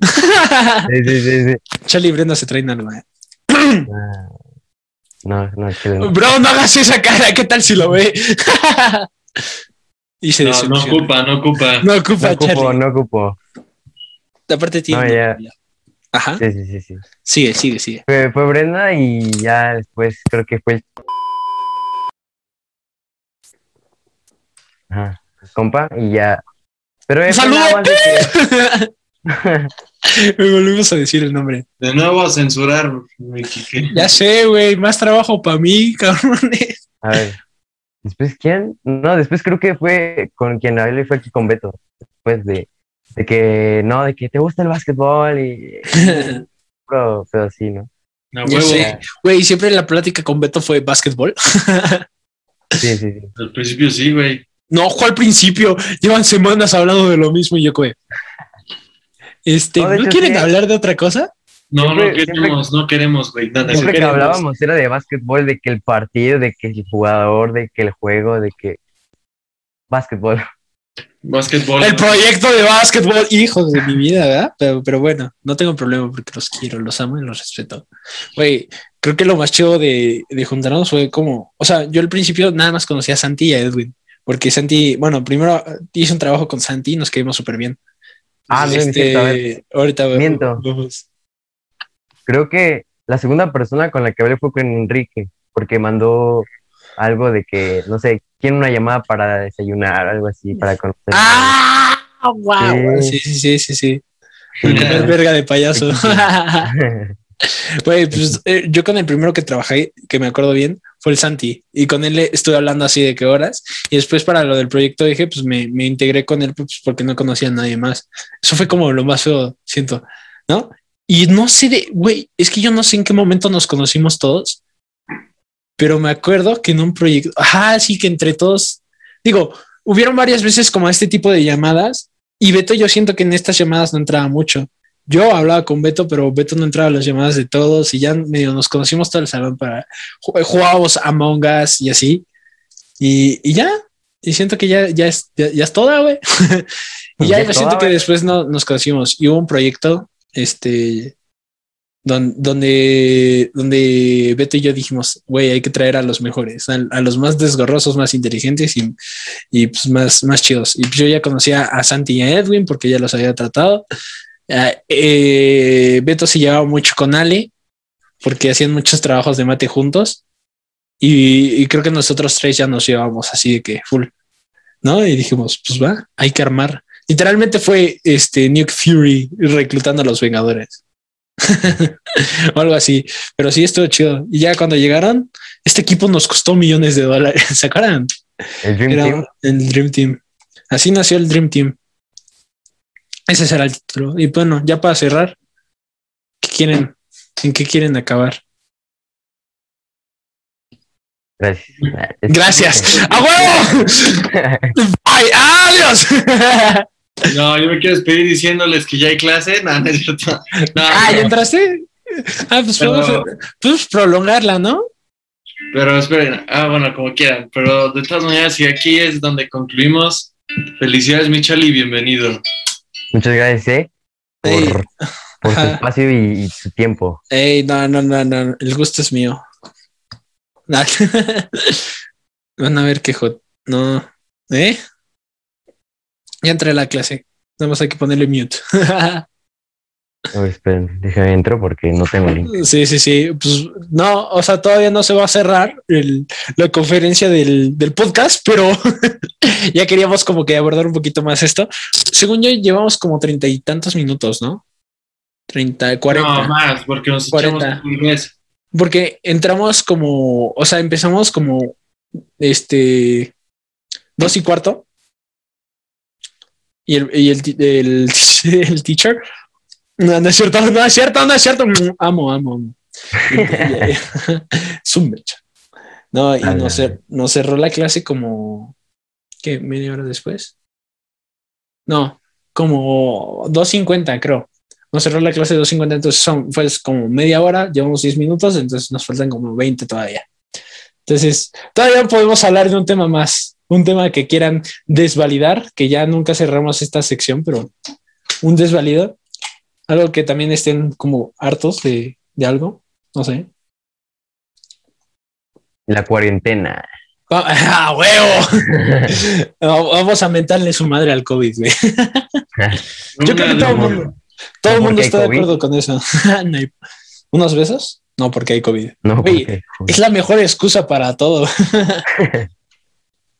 sí, sí, sí. Charlie y Brenda se traen eh. Ah, No, no, es que no. Bro, no hagas esa cara. ¿Qué tal si lo ve? y se No, ocupa, no ocupa. No ocupa, No ocupo, Charlie. no ocupo. Aparte tiene. No, ya. Ajá. Sí, sí, sí, sí. Sigue, sigue, sigue. Fue, fue Brenda y ya después creo que fue el... Ajá, compa, y ya. Pero fue ¡Saludo! que- Me volvimos a decir el nombre. De nuevo a censurar, mi Quique. Ya sé, güey. Más trabajo para mí, cabrones. A ver. ¿Después quién? No, después creo que fue con quien hablé fue aquí con Beto. Después de, de que, no, de que te gusta el básquetbol y... Pero, pero sí, ¿no? Sé. Güey, siempre la plática con Beto fue básquetbol. Sí, sí, sí. Al principio sí, güey. No, fue al principio. Llevan semanas hablando de lo mismo y yo, güey. Este, No, ¿no, hecho, quieren sí. hablar de otra cosa? No, Siempre- no queremos, no queremos, güey. Nada. Siempre que queremos. hablábamos era de básquetbol, de que el partido, de que el jugador, de que el juego, de que... Básquetbol. Básquetbol. El proyecto de básquetbol, hijos de mi vida, ¿verdad? Pero, pero bueno, no tengo problema porque los quiero, los amo y los respeto. Güey, creo que lo más chido de, de juntarnos fue como, o sea, yo al principio nada más conocía a Santi y a Edwin, porque Santi, bueno, primero hice un trabajo con Santi y nos quedamos súper bien. Ah, bien, Este, cierto, a ver. ahorita Miento. vamos. Creo que la segunda persona con la que hablé fue con Enrique, porque mandó algo de que, no sé, quién una llamada para desayunar, algo así, para conocer. ¡Ah! ¡Wow! Sí. Sí, sí, sí, sí, sí. Sí. El comer verga de payaso. Güey, pues eh, yo con el primero que trabajé, que me acuerdo bien, fue el Santi. Y con él estuve hablando así de qué horas. Y después para lo del proyecto dije, pues me, me integré con él pues, porque no conocía a nadie más. Eso fue como lo más feo, siento, ¿no? Y no sé de, güey, es que yo no sé en qué momento nos conocimos todos, pero me acuerdo que en un proyecto, ajá, sí que entre todos, digo, hubieron varias veces como este tipo de llamadas y Beto yo siento que en estas llamadas no entraba mucho. Yo hablaba con Beto, pero Beto no entraba a las llamadas de todos y ya medio nos conocimos todo el salón para ju- jugábamos Among Us y así. Y, y ya, Y siento que ya, ya, es, ya, ya es toda, güey. y ya, Ya yo siento que después no, nos conocimos. Y hubo un proyecto, este, don- donde, donde Beto y yo dijimos, güey, hay que traer a los mejores, a, a los más desgorrosos, más inteligentes y, y pues más, más chidos. Y pues yo ya conocía a Santi y a Edwin porque ya los había tratado. Ah, eh, Beto se llevaba mucho con Ale porque hacían muchos trabajos de mate juntos. Y, y creo que nosotros tres ya nos llevábamos así de que full, ¿no? Y dijimos, pues va, hay que armar. Literalmente fue este Nuke Fury reclutando a los Vengadores. o algo así. Pero sí estuvo chido. Y ya cuando llegaron, este equipo nos costó millones de dólares. ¿Se acuerdan? El Dream Era Team. el Dream Team. Así nació el Dream Team. Ese será el título. Y bueno, ya para cerrar, ¿qué quieren? ¿En qué quieren acabar? Gracias. Gracias. ¡A huevo! ¡Ay, adiós! No, yo me quiero despedir diciéndoles que ya hay clase. No, no es cierto. No, ah, ¿ya entraste? Ah, pues Pero- podemos pues prolongarla, ¿no? Pero esperen, ah, bueno, como quieran. Pero de todas maneras, si aquí es donde concluimos, felicidades, Michal, y bienvenido. Muchas gracias, eh, Ey, por, su espacio y, y su tiempo. Ey, no, no, no, no, el gusto es mío. Van a ver qué hot. No, ¿eh? Ya entré a la clase. Nada más hay que ponerle mute. No, esperen, déjame entro porque no tengo link. sí, sí, sí. Pues no, o sea, todavía no se va a cerrar el- la conferencia del, del podcast, pero ya queríamos como que abordar un poquito más esto. Según yo, llevamos como treinta y tantos minutos, ¿no? Treinta, cuarenta. No, más, porque nos 40. echamos un mes. porque entramos como, o sea, empezamos como este dos y cuarto. Y el, y el, el teacher, no, no es cierto, no es cierto, no es cierto. Amo, amo, amo. Es un. No, y nos, cer- nos cerró la clase como, ¿qué? ¿Media hora después? No, como 2.50, creo. Nos cerró la clase de 2.50, entonces son, fue como media hora, llevamos 10 minutos, entonces nos faltan como 20 todavía. Entonces, todavía podemos hablar de un tema más, un tema que quieran desvalidar, que ya nunca cerramos esta sección, pero un desvalido, algo que también estén como hartos de, de algo, no sé. La cuarentena. ¡Ah, huevo! Vamos a mentarle su madre al COVID, güey. Yo creo que todo el mundo, todo el ¿Por mundo está de acuerdo con eso. ¿Unos besos? No, porque hay COVID. No, Oye, porque- Es la mejor excusa para todo.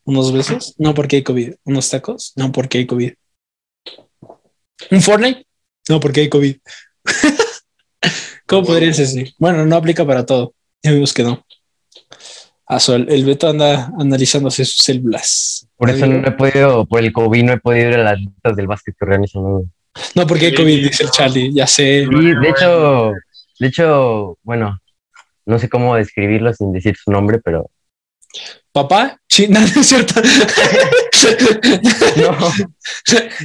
¿Unos besos? No, porque hay COVID. ¿Unos tacos? No, porque hay COVID. ¿Un Fortnite? No, porque hay COVID. ¿Cómo podrías decir? Bueno, no aplica para todo. Ya vimos que no. Ah, sol, el Beto anda analizándose sus células. por eso no he podido, por el COVID no he podido ir a las listas del básquet que organizan. ¿no? No, porque hay COVID, dice el Charlie. Ya sé. Sí, de hecho, de hecho, bueno, no sé cómo describirlo sin decir su nombre, pero ¿Papá? Sí, no, es cierto. no.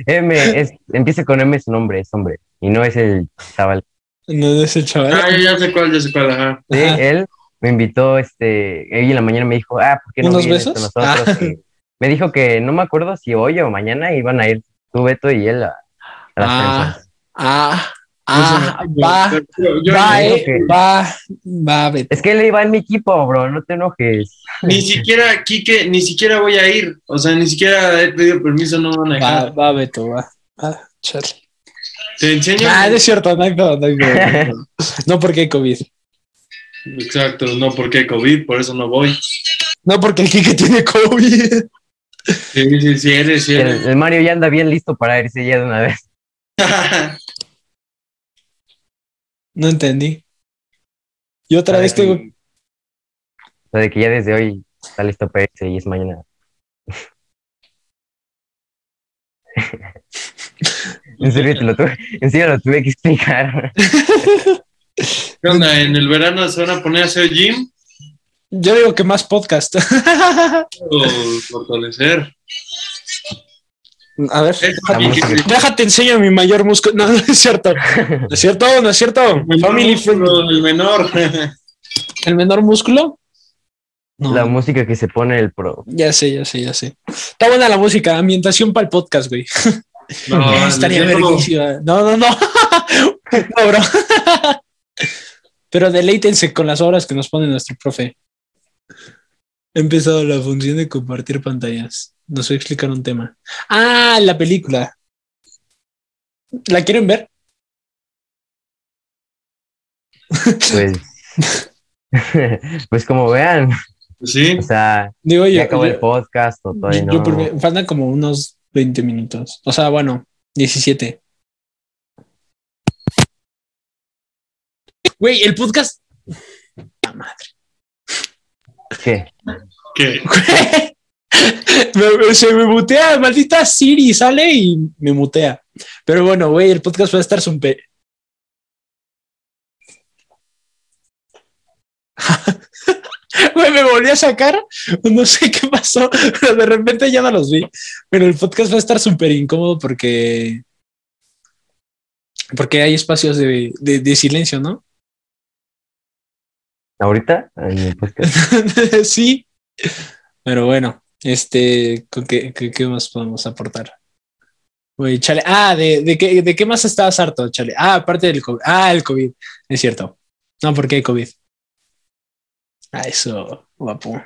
M es, empieza con M su nombre, es hombre, y no es el chaval. No, es el chaval. Ah, ya sé cuál, ya sé cuál, ajá. Sí, Ajá. él me invitó, este, hoy en la mañana me dijo, ah, ¿por qué no ¿Unos con besos? nosotros? Ah. Me dijo que no me acuerdo si hoy o mañana iban a ir tú, Beto, y él a, a las Ah, prensas. ah, ah, va, Yo- yo- va, eh, va, va, Beto. Es que él iba en mi equipo, bro, no te enojes. Ni siquiera, Quique, ni siquiera voy a ir. O sea, ni siquiera he pedido permiso, no van a Va, dejar. va, Beto, va. Va, Charlie. Te enseño. Ah, es cierto, no hay no hay pedo. No porque hay COVID. Exacto, no porque hay COVID, por eso no voy. No porque el Kike tiene COVID. Sí, sí, sí, eres, sí El, el Mario ya anda bien listo para irse ya de una vez. No entendí. Y otra vez que- tengo. O sea, de que ya desde hoy está listo para irse y es mañana. en serio, te lo tuve, en serio lo tuve que explicar. ¿Qué onda? ¿En el verano se van a poner a hacer gym Yo digo que más podcast. o fortalecer? A ver, déjate enseño mi mayor músculo. No, no es cierto. No es cierto, no es cierto. el menor Family músculo, friendly. el menor. El menor músculo. No, La música que se pone el pro. ya sé, ya sé, ya sé. Está buena la música, ambientación para el podcast, güey. No, Estaría verguísima. No, no, no. no, bro. Pero deleítense con las obras que nos pone nuestro profe. He empezado la función de compartir pantallas. Nos voy a explicar un tema. Ah, la película. ¿La quieren ver? Pues, pues como vean, Sí, o sea, Digo yo. ya acabó yo- el podcast o todavía yo no. faltan como unos 20 minutos. O sea, bueno, 17. Güey, el podcast. La madre. ¿Qué? que Me- se me mutea, maldita Siri, sale y me mutea. Pero bueno, güey, el podcast va a estar súper. Güey, me volví a sacar, no sé qué pasó, pero de repente ya no los vi. Pero el podcast va a estar súper incómodo porque. Porque hay espacios de, de- de silencio, ¿no? ¿Ahorita? En el podcast. sí. Pero bueno, este, ¿con qué, qué, qué más podemos aportar? Güey, chale. Ah, ¿de, de, qué, ¿de qué más estabas harto, chale? Ah, aparte del COVID. Ah, el COVID. Es cierto. No, porque hay COVID. Ah, eso, guapo.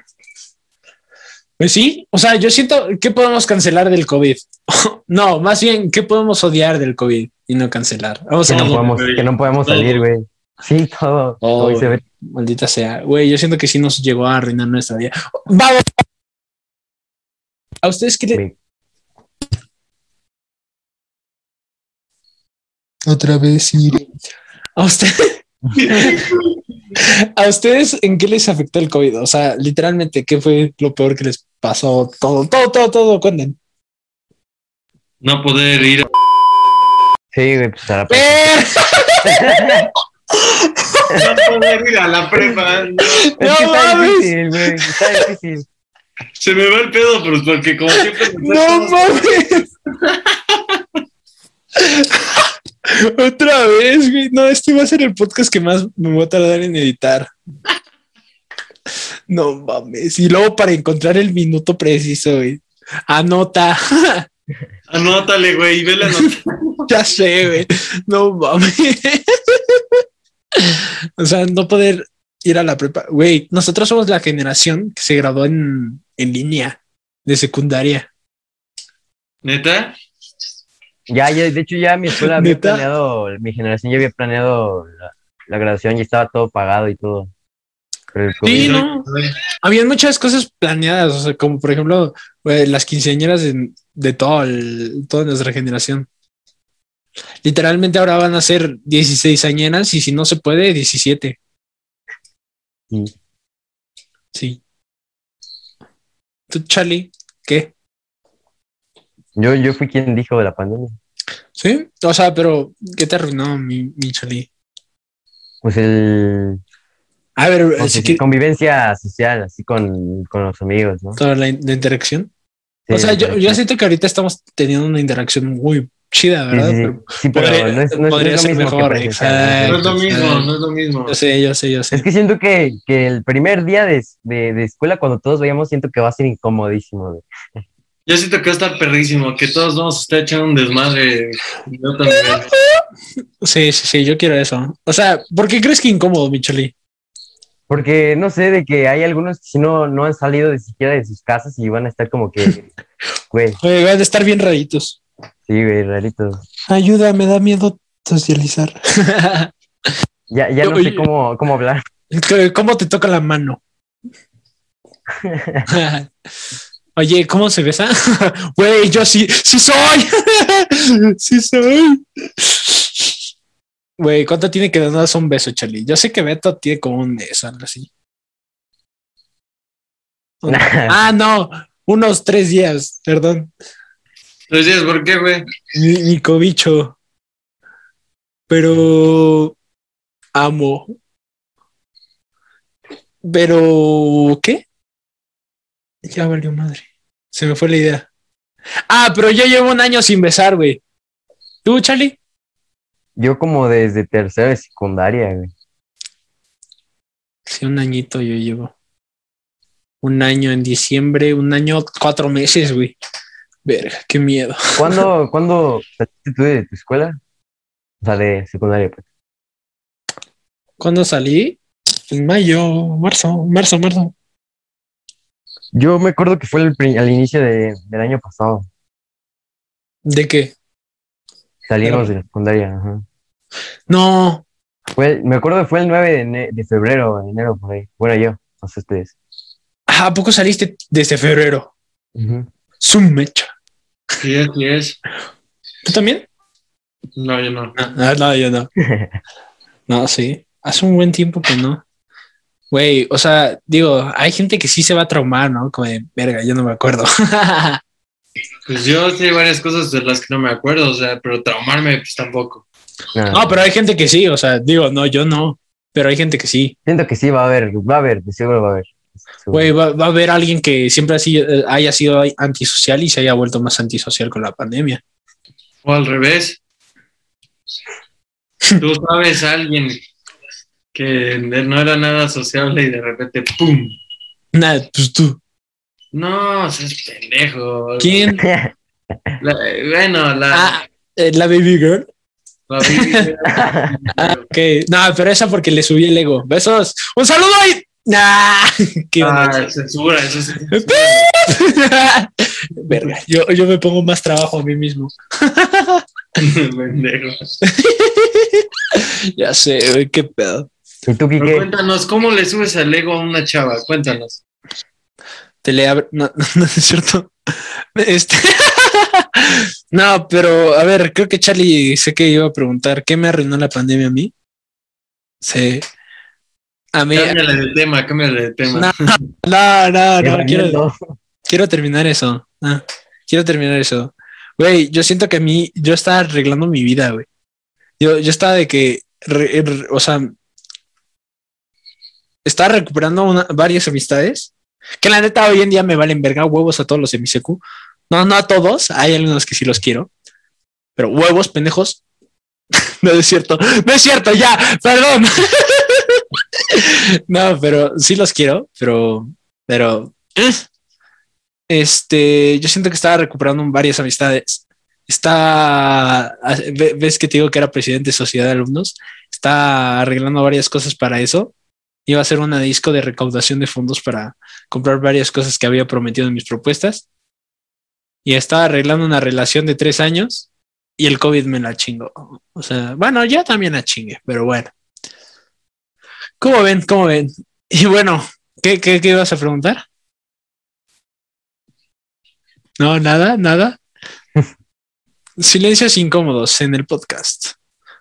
Pues sí, o sea, yo siento, ¿qué podemos cancelar del COVID? no, más bien, ¿qué podemos odiar del COVID y no cancelar? Vamos Que a no podemos, que no podemos Todo. salir, güey. Sí, todo. Oh, Hoy se ve- Maldita sea. Güey, yo siento que sí nos llegó a arruinar nuestra vida. Vamos. ¿A ustedes qué le... Otra vez, Siri. ¿A ustedes? ¿A ustedes en qué les afectó el COVID? O sea, literalmente, ¿qué fue lo peor que les pasó? Todo, todo, todo, todo, cuenten. no poder ir. Sí, güey, pues a la No poder ir a la prepa. no. Es que ¡No está mames! difícil, güey. Está difícil. Se me va el pedo, pero porque como siempre. ¡No mames! Otra vez, güey. No, este va a ser el podcast que más me voy a tardar en editar. No mames. Y luego para encontrar el minuto preciso, güey. Anota. Anótale, güey, y ve la nota. ya sé, güey. No mames. o sea, no poder ir a la prepa. Güey, nosotros somos la generación que se graduó en, en línea de secundaria. ¿Neta? Ya, ya, de hecho, ya mi escuela había ¿Neta? planeado, mi generación ya había planeado la, la graduación y estaba todo pagado y todo. Sí, no. Habían muchas cosas planeadas, o sea, como por ejemplo, güey, las quinceañeras de, de todo el- toda nuestra generación. Literalmente ahora van a ser 16 añeras y si no se puede, 17. Sí. Sí. ¿Tú, Charlie? ¿Qué? Yo, yo fui quien dijo de la pandemia. Sí, o sea, pero ¿qué te arruinó mi, mi Charlie? Pues el A ver, pues, si que- convivencia social, así con, con los amigos, ¿no? toda la, in- la interacción. Sí, o sea, yo, yo siento que ahorita estamos teniendo una interacción muy chida, ¿verdad? sí, sí. Pero Sí, pero podría- no es, no es- no podría es lo ser mismo mejor, No es lo exacto. mismo, no es lo mismo. yo sé, yo sé, yo sé. Es que siento que, que el primer día de, de, de escuela, cuando todos vayamos, siento que va a ser incomodísimo. güey. Yo siento que va a estar perrísimo, que todos vamos a estar echando un desmadre. Yo también. Sí, sí, sí, yo quiero eso. O sea, ¿por qué crees que incómodo, Micheli? Porque no sé, de que hay algunos que si no, no han salido de siquiera de sus casas y van a estar como que, güey, van a estar bien raritos. Sí, güey, raritos. Ayuda, me da miedo socializar. Ya, ya no Oye. sé cómo, cómo hablar. ¿Cómo te toca la mano? Oye, ¿cómo se besa? Güey, yo sí, sí soy. sí soy. Güey, ¿cuánto tiene que darnos un beso, Charlie? Yo sé que Beto tiene como un mes, algo así. Ah, no, unos tres días, perdón. Tres días, ¿por qué, güey? Mi, mi cobicho. Pero amo. Pero, ¿qué? Ya valió madre. Se me fue la idea. Ah, pero yo llevo un año sin besar, güey. ¿Tú, Charlie? Yo como desde tercera de secundaria, güey. Sí, un añito yo llevo. un año en diciembre, un año, cuatro meses, güey. Verga, qué miedo. ¿Cuándo, ¿cuándo saliste tú de tu escuela? O sea, de secundaria. Pues. ¿Cuándo salí? En mayo, marzo, marzo, marzo. Yo me acuerdo que fue el al inicio de- del año pasado. ¿De qué? Salimos de la secundaria. ajá. No, Fue, me acuerdo que fue el 9 de, de febrero, enero, por ahí. Bueno, yo, no sé ustedes. Ah, ¿a poco saliste desde febrero? Ujú. Su mecha. Sí, así es. ¿Tú también? No, yo no. Ah, no, yo no. No, sí. Hace un buen tiempo que no. Güey, o sea, digo, hay gente que sí se va a traumar, ¿no? Como de, verga, yo no me acuerdo. Pues yo hay varias cosas de las que no me acuerdo, o sea, pero traumarme, pues tampoco. No, pero hay gente que sí, o sea, digo, no, yo no, pero hay gente que sí. Siento que sí va a haber, va a haber, de seguro va a haber. Seguro. Güey, va, va a haber alguien que siempre ha sido- eh, haya sido antisocial y se haya vuelto más antisocial con la pandemia. O al revés. Tú sabes a alguien que no era nada sociable y de repente, ¡pum! Nada, pues tú. No, seas pendejo. ¿Quién? La- bueno, la, Ah, eh, la baby girl. la Vivi- Ah, ok. No, pero esa porque le subí el ego. Besos. Un saludo ahí. Nah. ¿Qué? Ah, censura, eso es censura. Verga, yo, yo me pongo más trabajo a mí mismo. Ya sé, güey, qué pedo. ¿Y tú, Pero cuéntanos, ¿cómo le subes el ego a una chava? Cuéntanos. Te le abre. No, no es cierto. Este. no, pero a ver, creo que Charlie sé que iba a preguntar ¿qué me arruinó la pandemia a mí? Sí. A mí. Cámbiale de tema, cámbiale de tema. No, no, no, no, quiero, quiero terminar eso. Quiero terminar eso. Güey, yo siento que a mí, yo estaba arreglando mi vida, güey. Yo, yo estaba de que, re- re- o sea, estaba recuperando una- varias amistades que la neta hoy en día me valen verga huevos a todos los de mi secu. No, no a todos, hay algunos que sí los quiero, pero huevos, pendejos. no es cierto, no es cierto, ya, perdón. no, pero sí los quiero, pero, pero, eh, este, yo siento que estaba recuperando varias amistades. Está, ve- ves que te digo que era presidente de sociedad de alumnos, está arreglando varias cosas para eso. Iba a hacer una disco de recaudación de fondos para comprar varias cosas que había prometido en mis propuestas. Y estaba arreglando una relación de tres años y el COVID me la chingó. O sea, bueno, yo también la chingue, pero bueno. ¿Cómo ven? ¿Cómo ven? Y bueno, ¿qué, qué, qué ibas a preguntar? No, nada, nada. Silencios incómodos en el podcast.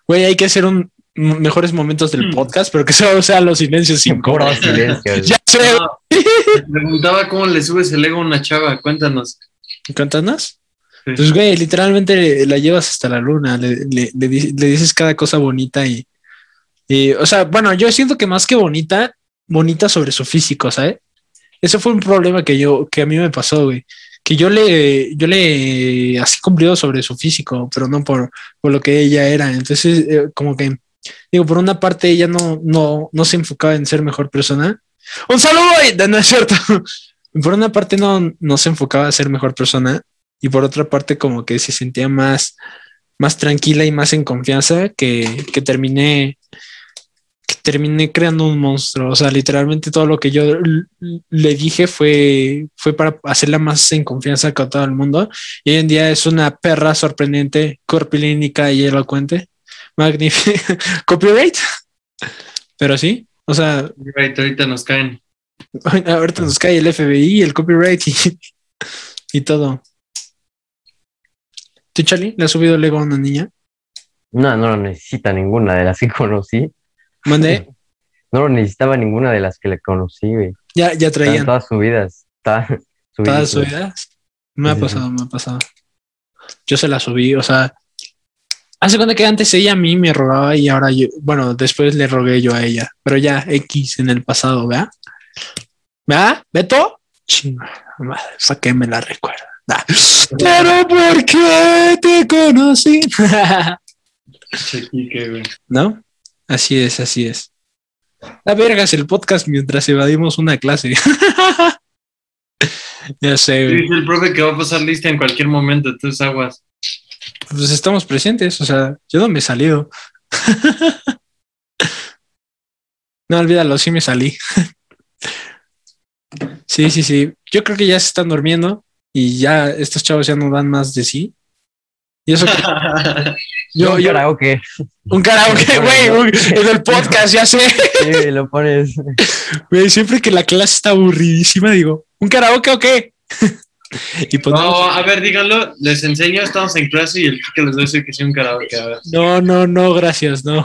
Güey, hay que hacer un mejores momentos del Hmm. podcast, pero que solo sean los silencios incómodos. Ya sé, No, te preguntaba cómo le subes el ego a una chava, cuéntanos. ¿Cuéntanos? Sí. Pues, güey, literalmente la llevas hasta la luna, le, le- le di- le dices cada cosa bonita y, o sea, bueno, yo siento que más que bonita, bonita sobre su físico, ¿sabes? Eso fue un problema que yo, que a mí me pasó, güey. Que yo le, yo le así cumplido sobre su físico, pero no por, por lo que ella era. Entonces, eh, como que, digo, por una parte ella no, no, no se enfocaba en ser mejor persona. Un saludo, güey! no es cierto. Por una parte no, no se enfocaba a ser mejor persona y por otra parte como que se sentía más, más tranquila y más en confianza que, que terminé terminé creando un monstruo. O sea, literalmente todo lo que yo le dije fue, fue para hacerla más en confianza con todo el mundo. Y hoy en día es una perra sorprendente, corpilínica y elocuente. Magnífica. Copyright. Pero sí, o sea, Right, ahorita nos caen. ahorita nos cae el FBI, el copyright y, y todo. ¿Tú, Charlie, le has subido el ego a una niña? No, no lo necesita ninguna de las que conocí. Mandé, No lo necesitaba ninguna de las que le conocí, güey. ya, ya traían todas subidas. Está todas subidas. subidas. Me ha pasado, me ha pasado. Yo se la subí, o sea, hace cuenta que antes ella a mí me rogaba y ahora yo, bueno, después le rogué yo a ella, pero ya X en el pasado, ¿verdad? ¿Verdad? ¿Beto? Chinga, madre, ¿para qué me la recuerda? Pero ¿por qué te conocí? Chequique, güey. ¿No? Así es, así es. La verga es el podcast mientras evadimos una clase. Ya sé, güey. Dice el profe que va a pasar lista en cualquier momento, entonces aguas. Pues estamos presentes, o sea, yo no me he salido. no, olvídalo, sí me salí. sí, sí, sí. Yo creo que ya se están durmiendo y ya estos chavos ya no dan más de sí. Y eso que yo, un yo, karaoke. un karaoke, güey, en el podcast, ya sé. Sí, lo pones. Güey, siempre que la clase está aburridísima, digo, ¿un karaoke o qué? y pues No, a ver, díganlo, les enseño, estamos en clase y el que les doy decir que sí un karaoke, a ver. No, no, no, gracias, no.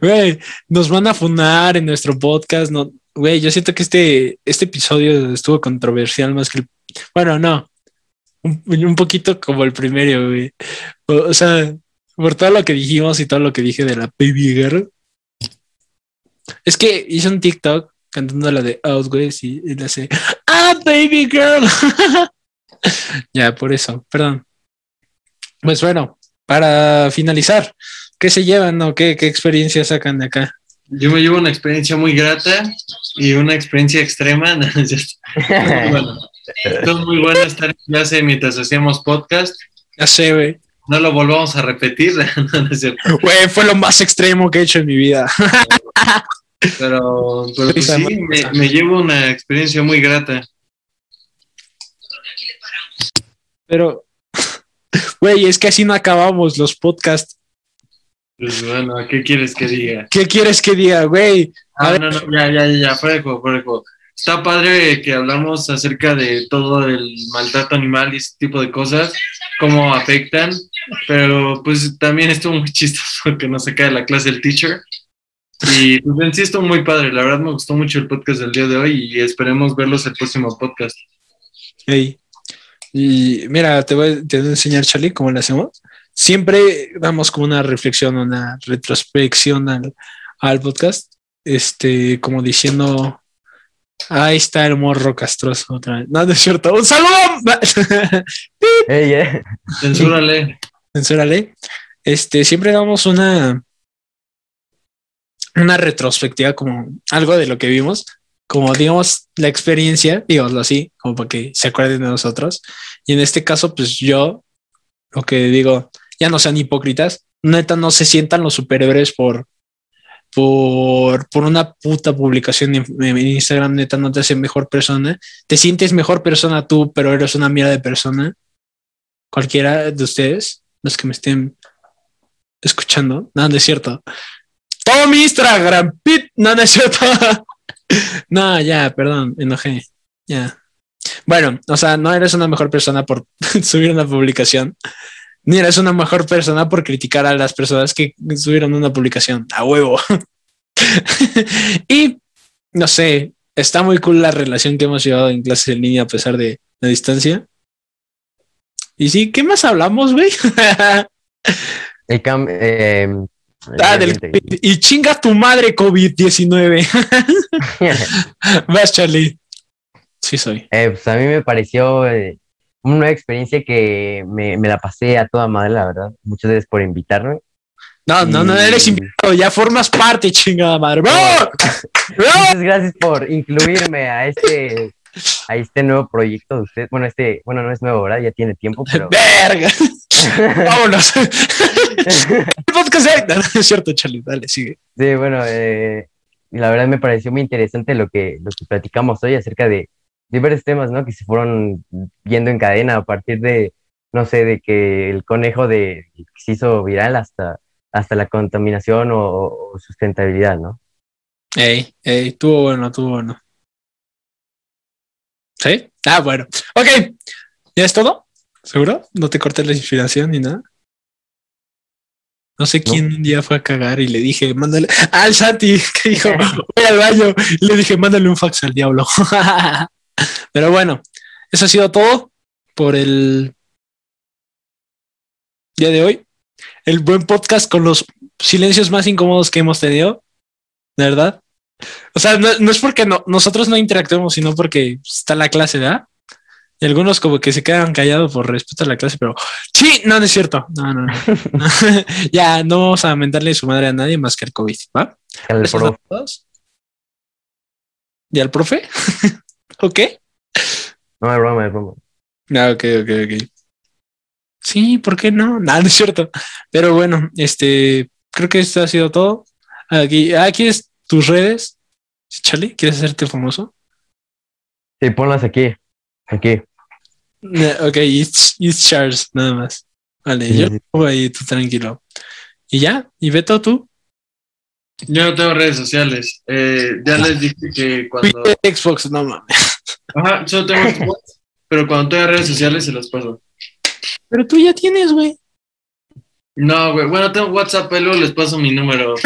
Güey, nos van a funar en nuestro podcast, no. Güey, yo siento que este, este episodio estuvo controversial más que el. Bueno, no. Un, un poquito como el primero, güey. O, o sea, por todo lo que dijimos y todo lo que dije de la Baby Girl. Es que hice un TikTok cantando la de Out, güey, y, y le hace ¡Ah, Baby Girl! ya, por eso, perdón. Pues bueno, para finalizar, ¿qué se llevan o qué, qué experiencia sacan de acá? Yo me llevo una experiencia muy grata y una experiencia extrema. No, es. Muy bueno. Estar en clase mientras hacíamos podcast. Ya sé, güey. No lo volvamos a repetir. Güey, fue lo más extremo que he hecho en mi vida. Pero, pero pues sí, me, llevo una experiencia muy grata. Pero, güey, es que así no acabamos los podcasts. Pues bueno, ¿qué quieres que diga? ¿Qué quieres que diga, güey? Ah, no, no, ya, ya, ya, ya, fuera de juego, fuera de juego. Está padre que hablamos acerca de todo el maltrato animal y ese tipo de cosas, cómo afectan, pero pues también estuvo muy chistoso que nos saca de la clase el teacher. Y pues en sí estuvo muy padre, la verdad me gustó mucho el podcast del día de hoy y esperemos verlos el próximo podcast. Ey. Y mira, te voy, te voy a enseñar, Charlie, cómo lo hacemos. Siempre damos como una reflexión, una retrospección al, al podcast, este, como diciendo, ahí está el morro castroso otra vez. No, no es cierto. ¡Un saludo! Eh. Censúrale. Censúrale. Este, siempre damos una, una retrospectiva, como algo de lo que vimos, como digamos la experiencia, digámoslo así, como para que se acuerden de nosotros. Y en este caso, pues yo lo que digo, ya no sean hipócritas, neta, no se sientan los superhéroes por, por, por una puta publicación en, Instagram, neta, no te hace mejor persona. Te sientes mejor persona tú, pero eres una mierda de persona. Cualquiera de ustedes, los que me estén escuchando, no, no es cierto. Todo mi Instagram, pit, no, no es cierto. no, ya, perdón, enojé. Ya. Bueno, o sea, no eres una mejor persona por subir una publicación, ni eres una mejor persona por criticar a las personas que subieron una publicación. A huevo. y no sé, está muy cool la relación que hemos llevado en clases en línea a pesar de la distancia. Y sí, ¿qué más hablamos, güey? El cam- eh, Ah, del y chinga tu madre COVID-19. Vas, Charlie. Sí, soy. Eh, pues a mí me pareció eh, una nueva experiencia que me, me la pasé a toda madre, la verdad. Muchas gracias por invitarme. No, no, no eres invitado, ya formas parte, chingada madre. Muchas gracias por incluirme a este a este nuevo proyecto de usted. Bueno, este, bueno, no es nuevo, ¿verdad? Ya tiene tiempo, pero Verga. Vámonos. El podcast de- No, no es cierto, Charlie. Dale, sigue. Sí, bueno, eh, la verdad me pareció muy interesante lo que, lo que platicamos hoy acerca de diversos temas, ¿no? Que se fueron viendo en cadena a partir de, no sé, de que el conejo de, que se hizo viral hasta, hasta la contaminación o, o sustentabilidad, ¿no? Ey, ey, tuvo bueno, tuvo bueno. ¿Sí? Ah, bueno. Ok. ¿Ya es todo? ¿Seguro? ¿No te corté la inspiración ni nada? No sé No. quién un día fue a cagar y le dije, mándale. Al Santi, que dijo, voy al baño. Y le dije, mándale un fax al diablo. Pero bueno, eso ha sido todo por el día de hoy. El buen podcast con los silencios más incómodos que hemos tenido. De verdad. O sea, no, no es porque no, nosotros no interactuemos, sino porque está la clase, ¿verdad? Y algunos como que se quedan callados por respeto a la clase, pero sí, no, no es cierto. No, no, no. ya, no vamos a mentarle su madre a nadie más que al COVID, ¿va? El ¿Eso pro- es a todos? ¿Y al profe? ¿Ok? No, es broma, es broma. Ah, ok, ok, ok. Sí, ¿por qué no? Nada, no es cierto. Pero bueno, este, creo que esto ha sido todo. Aquí, aquí es tus redes. Charlie, ¿quieres hacerte famoso? Sí, ponlas aquí. Aquí. Eh, Ok, it's, it's Charles, nada más. Vale, Sí, yo sí. pongo ahí, tú tranquilo. Y ya, y Beto, tú. Yo no tengo redes sociales. Eh, ya les dije que cuando. Xbox, no mames. Ajá, solo tengo Xbox, pero cuando tenga redes sociales se las paso. Pero tú ya tienes, güey. No, güey. Bueno, tengo WhatsApp, pero luego les paso mi número.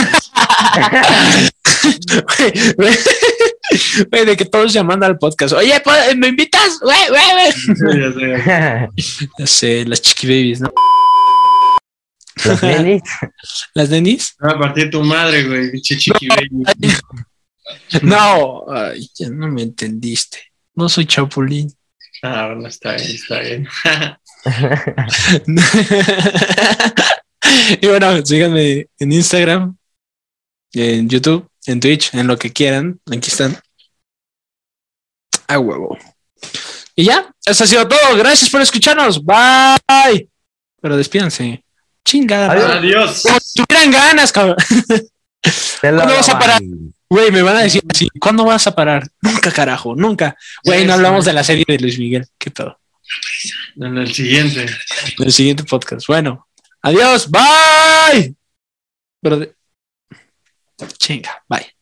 Güey, de que todos llamando al podcast. Oye, pues, ¿me invitas? Güey, güey, güey. Sí, ya sé. Ya sé, las chiqui babies, ¿no? Los nenis. Las nenis. A partir tu madre, güey. Chiqui baby. No, ay, ya no me entendiste. No soy chapulín. Ah, bueno, está bien, está bien. y bueno, síganme en Instagram, en YouTube, en Twitch, en lo que quieran. Aquí están. A huevo. Y ya, eso ha sido todo. Gracias por escucharnos. Bye. Pero despídanse. Chingada. Adiós. Como si tuvieran ganas, cabrón. Te lo ¿Cuándo vas a parar? Güey, me van a decir así. ¿Cuándo vas a parar? Nunca, carajo, nunca. Güey, no hablamos de la serie de Luis Miguel. ¿Qué todo? En el siguiente. En el siguiente podcast. Bueno, adiós. Bye. Pero de- Chinga, bye.